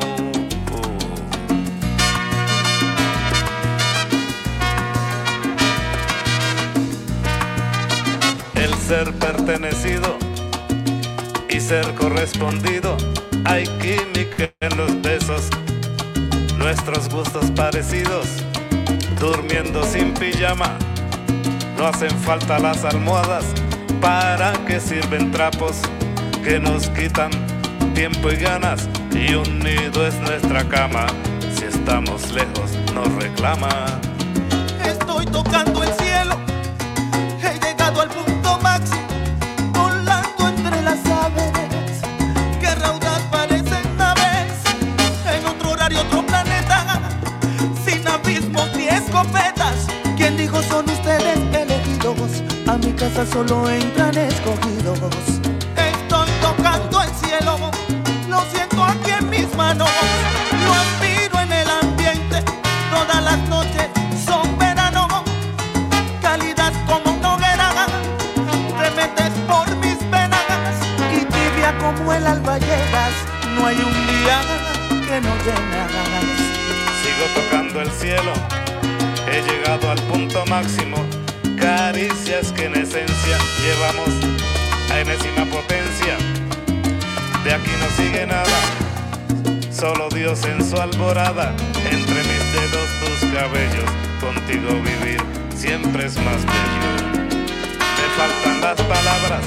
Ser pertenecido y ser correspondido. Hay química en los besos. Nuestros gustos parecidos. Durmiendo sin pijama. No hacen falta las almohadas. ¿Para qué sirven trapos que nos quitan tiempo y ganas? Y un nido es nuestra cama. Si estamos lejos, nos reclama. Estoy tocando el casa solo entran escogidos. Estoy tocando el cielo, lo siento aquí en mis manos, lo admiro en el ambiente, todas las noches son verano, calidad como una hoguera, te metes por mis venas y tibia como el alba llegas, no hay un día que no llenas. Sigo tocando el cielo, he llegado al punto máximo. Caricias que en esencia llevamos a enésima potencia. De aquí no sigue nada, solo Dios en su alborada. Entre mis dedos tus cabellos, contigo vivir siempre es más bello. Me faltan las palabras,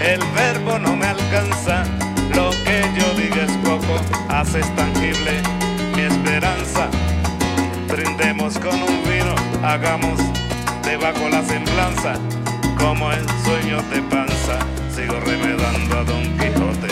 el verbo no me alcanza. Lo que yo diga es poco, haces tangible mi esperanza. Brindemos con un vino, hagamos debajo la semblanza. Como en sueños de panza, sigo remedando a Don Quijote.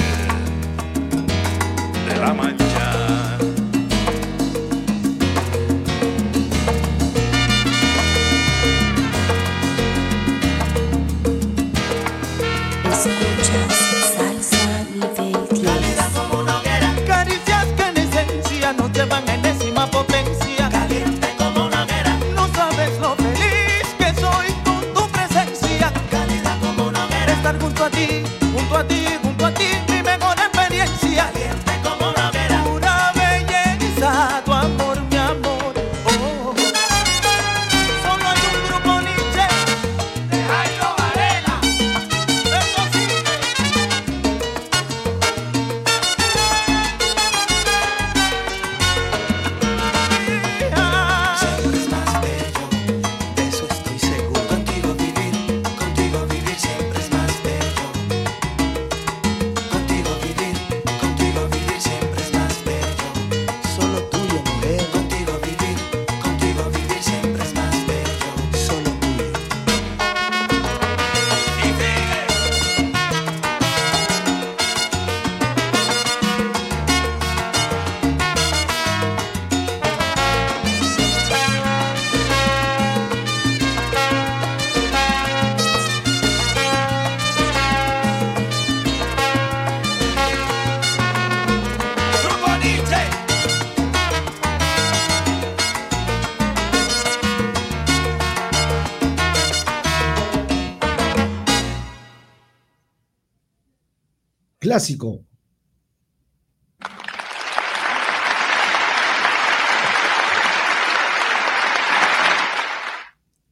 Clásico.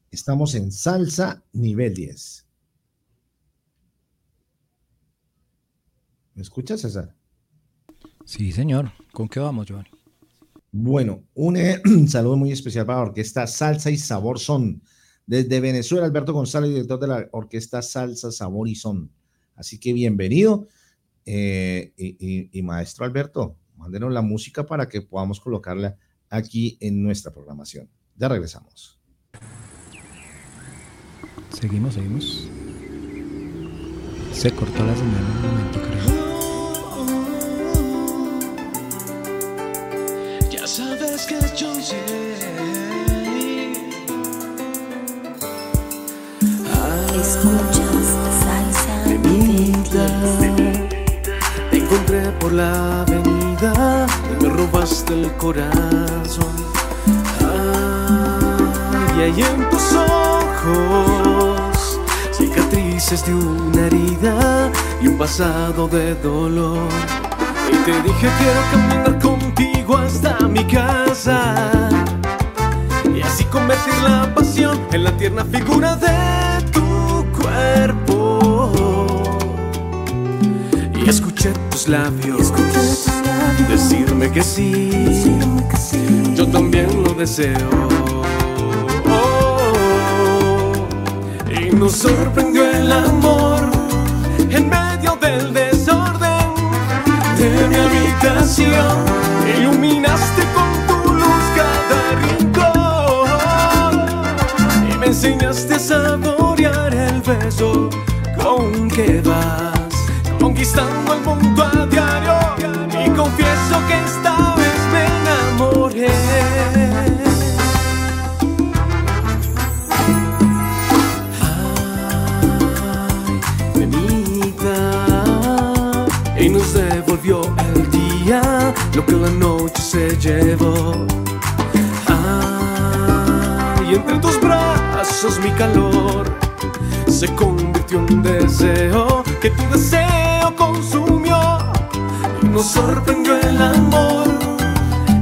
Estamos en salsa nivel 10. ¿Me escuchas, César? Sí, señor. ¿Con qué vamos, Giovanni? Bueno, un eh, [CLEARS THROAT] saludo muy especial para la orquesta Salsa y Sabor Son. Desde Venezuela, Alberto González, director de la orquesta Salsa, Sabor y Son. Así que bienvenido. Eh, y, y- maestro Alberto, mándenos la música para que podamos colocarla aquí en nuestra programación. Ya regresamos. Seguimos, seguimos. Se cortó la señal un momento, creo. La avenida me robaste el corazón. Y hay en tus ojos cicatrices de una herida y un pasado de dolor. Y te dije quiero caminar contigo hasta mi casa y así convertir la pasión en la tierna figura de tu cuerpo. Escuché tus labios, decirme que sí, yo también lo deseo. Y nos sorprendió el amor en medio del desorden de mi habitación. Iluminaste con tu luz cada rincón y me enseñaste a saborear el beso con que vas conquistando el mundo a diario. Y confieso que esta vez me enamoré. Benita y nos devolvió el día lo que la noche se llevó. Ay, entre tus brazos mi calor se convirtió en un deseo que tu deseo consumió y nos sorprendió el amor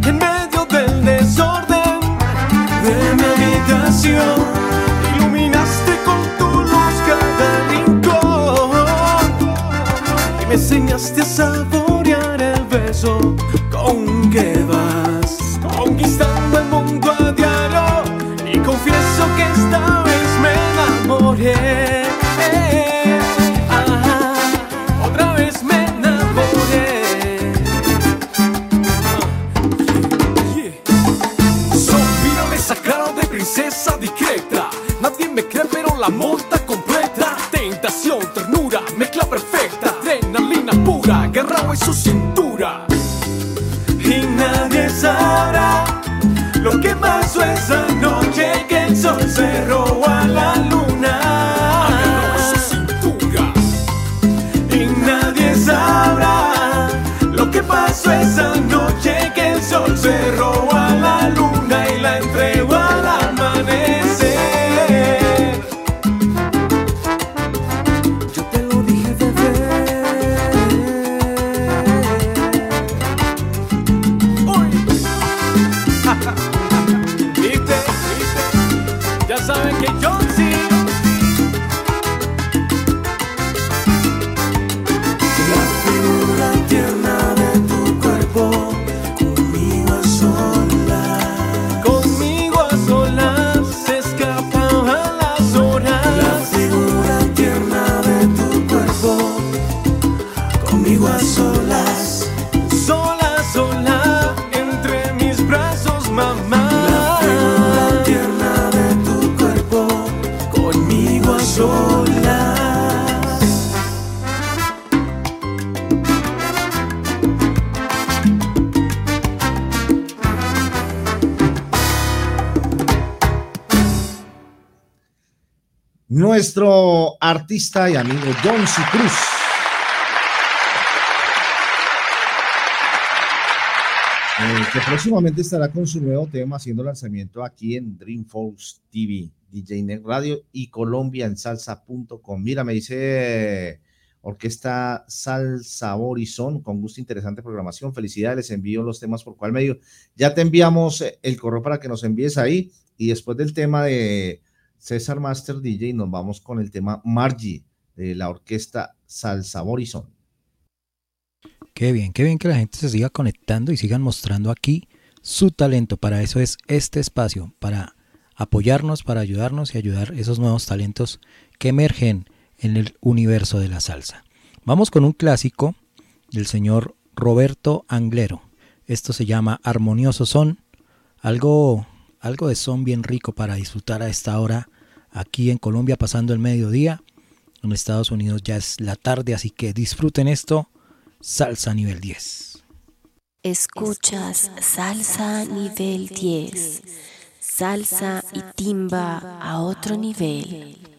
en medio del desorden de mi habitación. Iluminaste con tu luz cada rincón Me enseñaste a saborear el beso con que vas conquistando el mundo a diario. Y confieso que esta la monta completa. Tentación, ternura, mezcla perfecta. Adrenalina pura, guerra en su cintura. Y nadie sabrá lo que pasó esa noche que el sol se robó a la Nuestro artista y amigo John C. Cruz. eh, que próximamente estará con su nuevo tema haciendo lanzamiento aquí en Dreamforce TV, DJ Net Radio y Colombia en salsa.com. Mira, me dice Orquesta Salsa Horizon, con gusto interesante programación. Felicidades, les envío los temas por cual medio. Ya te enviamos el correo para que nos envíes ahí y después del tema de César Master DJ nos vamos con el tema Margie de la Orquesta Salsa Horizon. Qué bien, qué bien que la gente se siga conectando y sigan mostrando aquí su talento. Para eso es este espacio, para apoyarnos, para ayudarnos y ayudar esos nuevos talentos que emergen en el universo de la salsa. Vamos con un clásico del señor Roberto Anglero. Esto se llama Armonioso Son, algo, algo de son bien rico para disfrutar a esta hora aquí en Colombia pasando el mediodía. En Estados Unidos ya es la tarde, así que disfruten esto. Salsa nivel 10. Escuchas salsa nivel 10. Salsa y timba a otro nivel.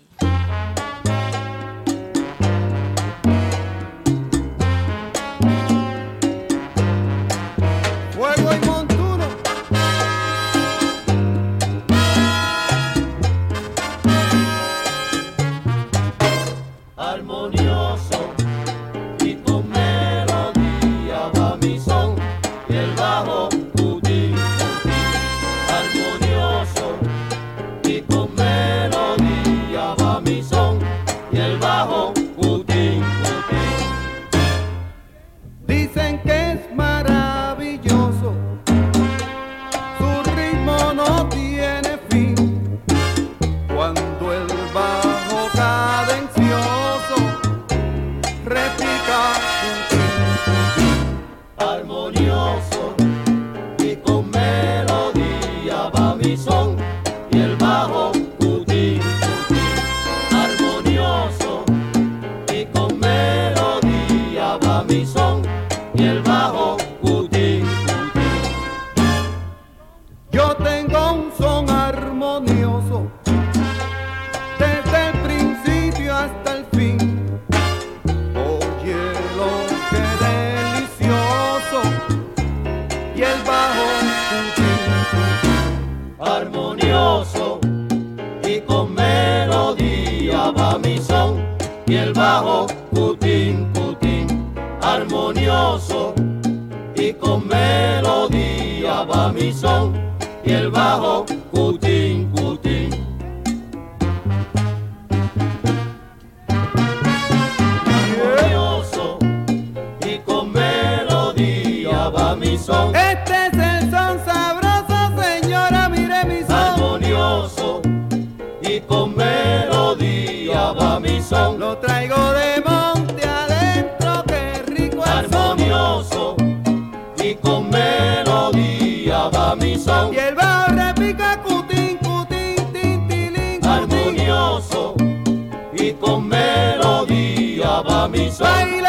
El bajo putín, putín, armonioso y con melodía va mi son. Y el bajo mi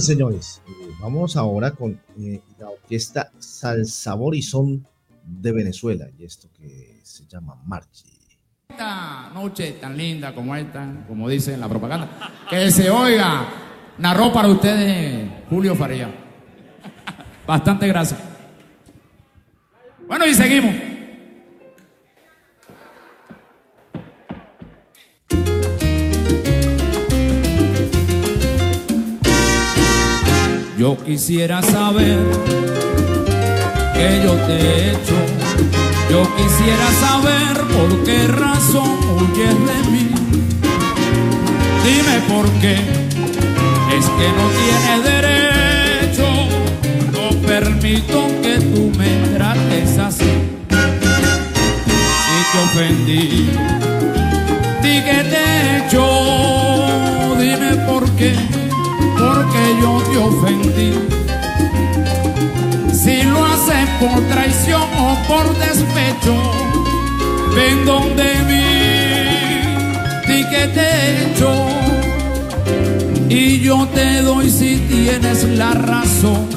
Señores, eh, vamos ahora con eh, la orquesta Salsabor y Son de Venezuela y esto que se llama Marchi. Esta noche tan linda como esta, como dice en la propaganda, que se oiga, narró para ustedes Julio Faría. [LAUGHS] Bastante gracias. Yo quisiera saber que yo te he hecho. Yo quisiera saber por qué razón huyes de mí. Dime por qué. Es que no tienes derecho. No permito que tú me trates así. Si te ofendí, di que te he hecho. Dime por qué. Porque yo te ofendí. Si lo haces por traición o por despecho, ven donde mí, di que te he hecho y yo te doy si tienes la razón.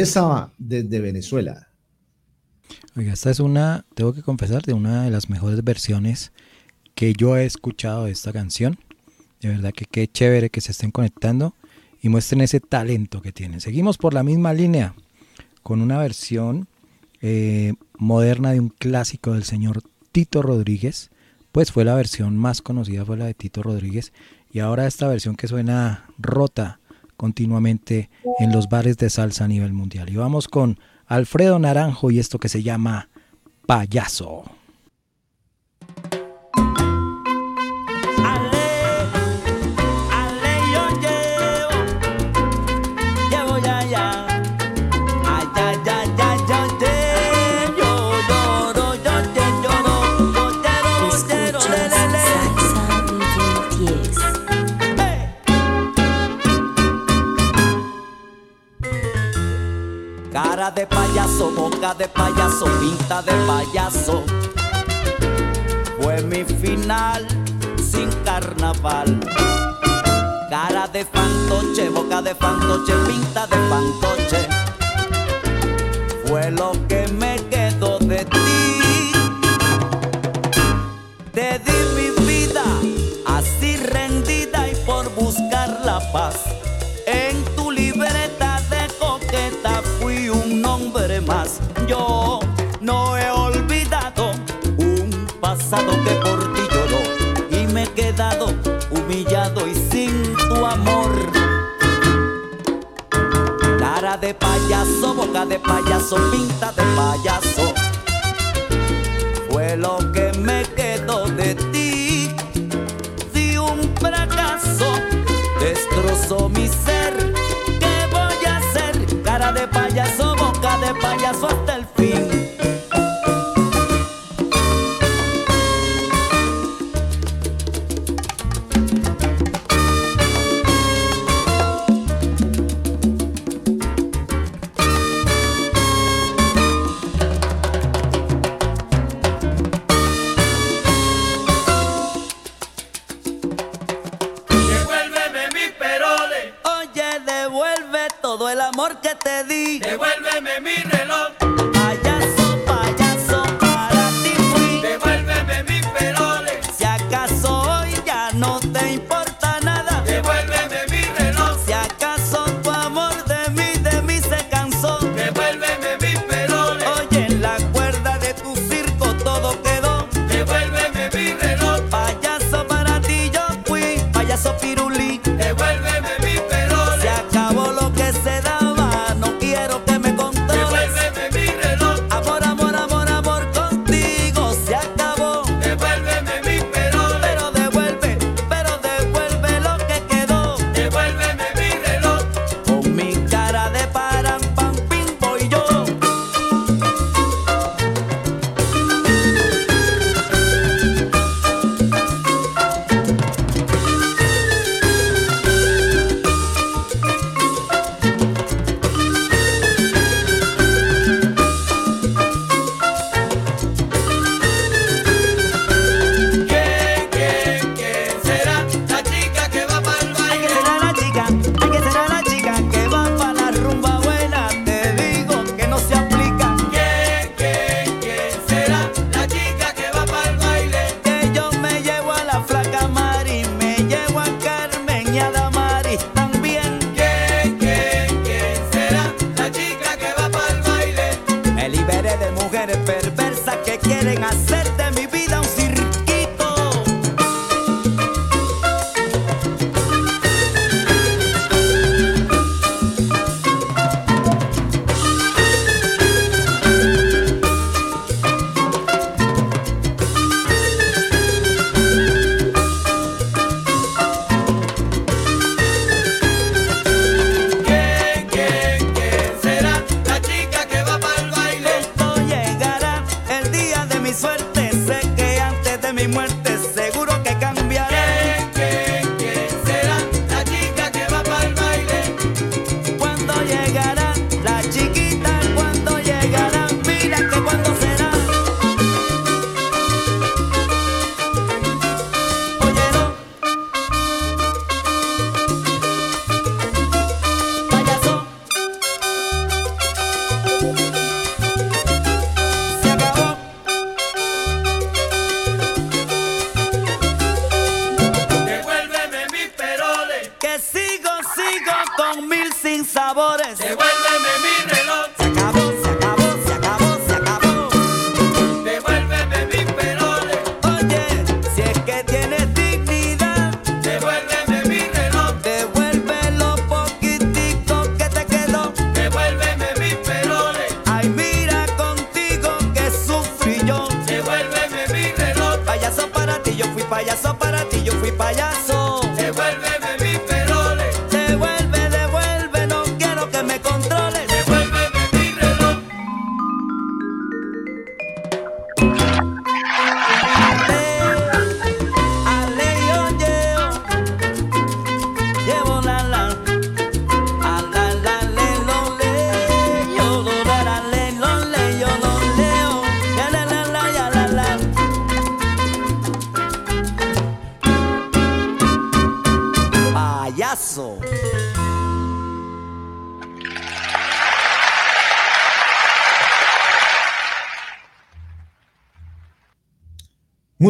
Estaba desde Venezuela. Oiga, esta es una, tengo que confesar, de una de las mejores versiones que yo he escuchado de esta canción. De verdad que qué chévere que se estén conectando y muestren ese talento que tienen. Seguimos por la misma línea con una versión eh, moderna de un clásico del señor Tito Rodríguez. Pues fue la versión más conocida, fue la de Tito Rodríguez. Y ahora esta versión que suena rota continuamente en los bares de salsa a nivel mundial. Y vamos con Alfredo Naranjo y esto que se llama Payaso. De payaso, boca de payaso, pinta de payaso. Fue mi final sin carnaval. Cara de fantoche, boca de fantoche, pinta de fantoche. Fue lo que me quedó de ti. Te di mi vida así rendida y por buscar la paz. Yo no he olvidado un pasado que por ti lloró y me he quedado humillado y sin tu amor. Cara de payaso, boca de payaso, pinta de payaso. Fue lo que me quedó de ti. Di un fracaso, destrozó mi ser. ¿Qué voy a hacer? Cara de payaso, boca de payaso quieren hacer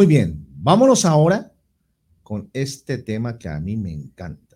Muy bien, vámonos ahora con este tema que a mí me encanta.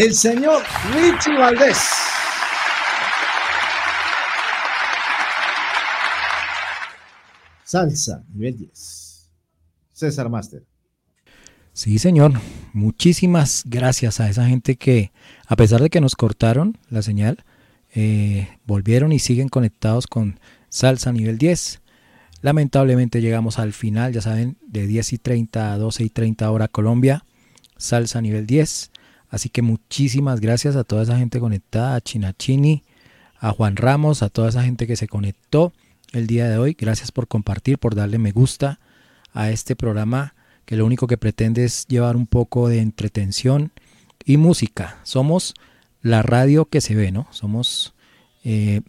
El señor Richie Valdés. Salsa, nivel 10. César Master. Sí, señor. Muchísimas gracias a esa gente que, a pesar de que nos cortaron la señal, eh, volvieron y siguen conectados con Salsa nivel 10. Lamentablemente llegamos al final, ya saben, de 10 y 30 a 12 y 30 hora Colombia, Salsa nivel 10. Así que muchísimas gracias a toda esa gente conectada, a Chinachini, a Juan Ramos, a toda esa gente que se conectó el día de hoy. Gracias por compartir, por darle me gusta a este programa que lo único que pretende es llevar un poco de entretención y música. Somos la radio que se ve, ¿no? Somos eh,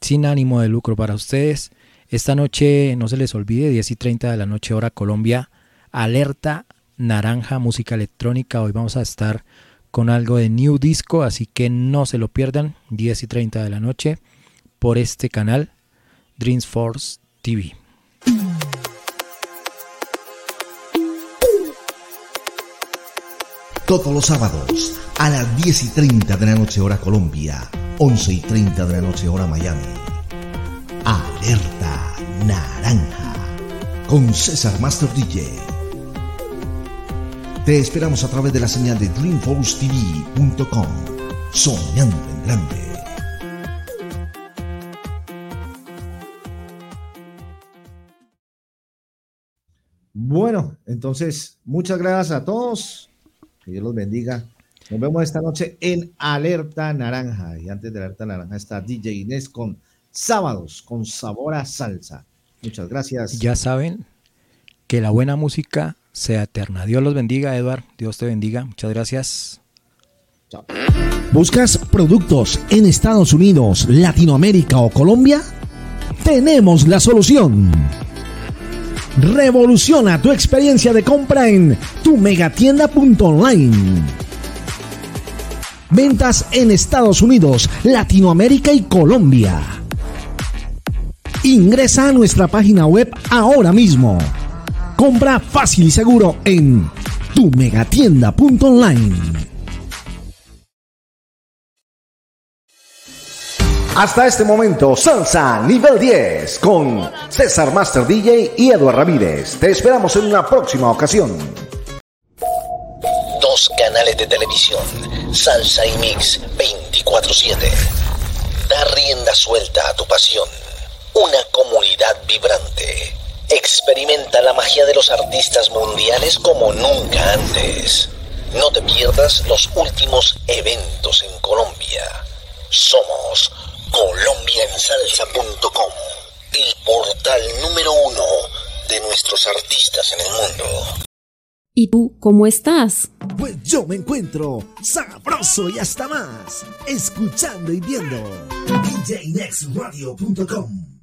sin ánimo de lucro para ustedes. Esta noche, no se les olvide, 10 y 30 de la noche hora Colombia, alerta naranja música electrónica. Hoy vamos a estar con algo de New Disco, así que no se lo pierdan, 10 y 30 de la noche, por este canal, Dreams Force TV. Todos los sábados a las 10 y 30 de la noche hora Colombia, 11 y 30 de la noche hora Miami. Alerta Naranja con César Master DJ. Te esperamos a través de la señal de dreamforcetv.com. Soñando en grande. Bueno, entonces, muchas gracias a todos. Que Dios los bendiga. Nos vemos esta noche en Alerta Naranja. Y antes de Alerta Naranja está DJ Inés con Sábados, con sabor a salsa. Muchas gracias. Ya saben que la buena música sea eterna. Dios los bendiga, Edward. Dios te bendiga. Muchas gracias. ¿Buscas productos en Estados Unidos, Latinoamérica o Colombia? Tenemos la solución. Revoluciona tu experiencia de compra en tu megatienda.online. Ventas en Estados Unidos, Latinoamérica y Colombia. Ingresa a nuestra página web ahora mismo. Compra fácil y seguro en tu megatienda.online. Hasta este momento, Salsa Nivel 10 con César Master DJ y Eduardo Ramírez. Te esperamos en una próxima ocasión. Dos canales de televisión, Salsa y Mix 24/7. Da rienda suelta a tu pasión. Una comunidad vibrante. Experimenta la magia de los artistas mundiales como nunca antes. No te pierdas los últimos eventos en Colombia. Somos colombiansalsa.com, el portal número uno de nuestros artistas en el mundo. ¿Y tú cómo estás? Pues yo me encuentro sabroso y hasta más, escuchando y viendo DJNextRadio.com.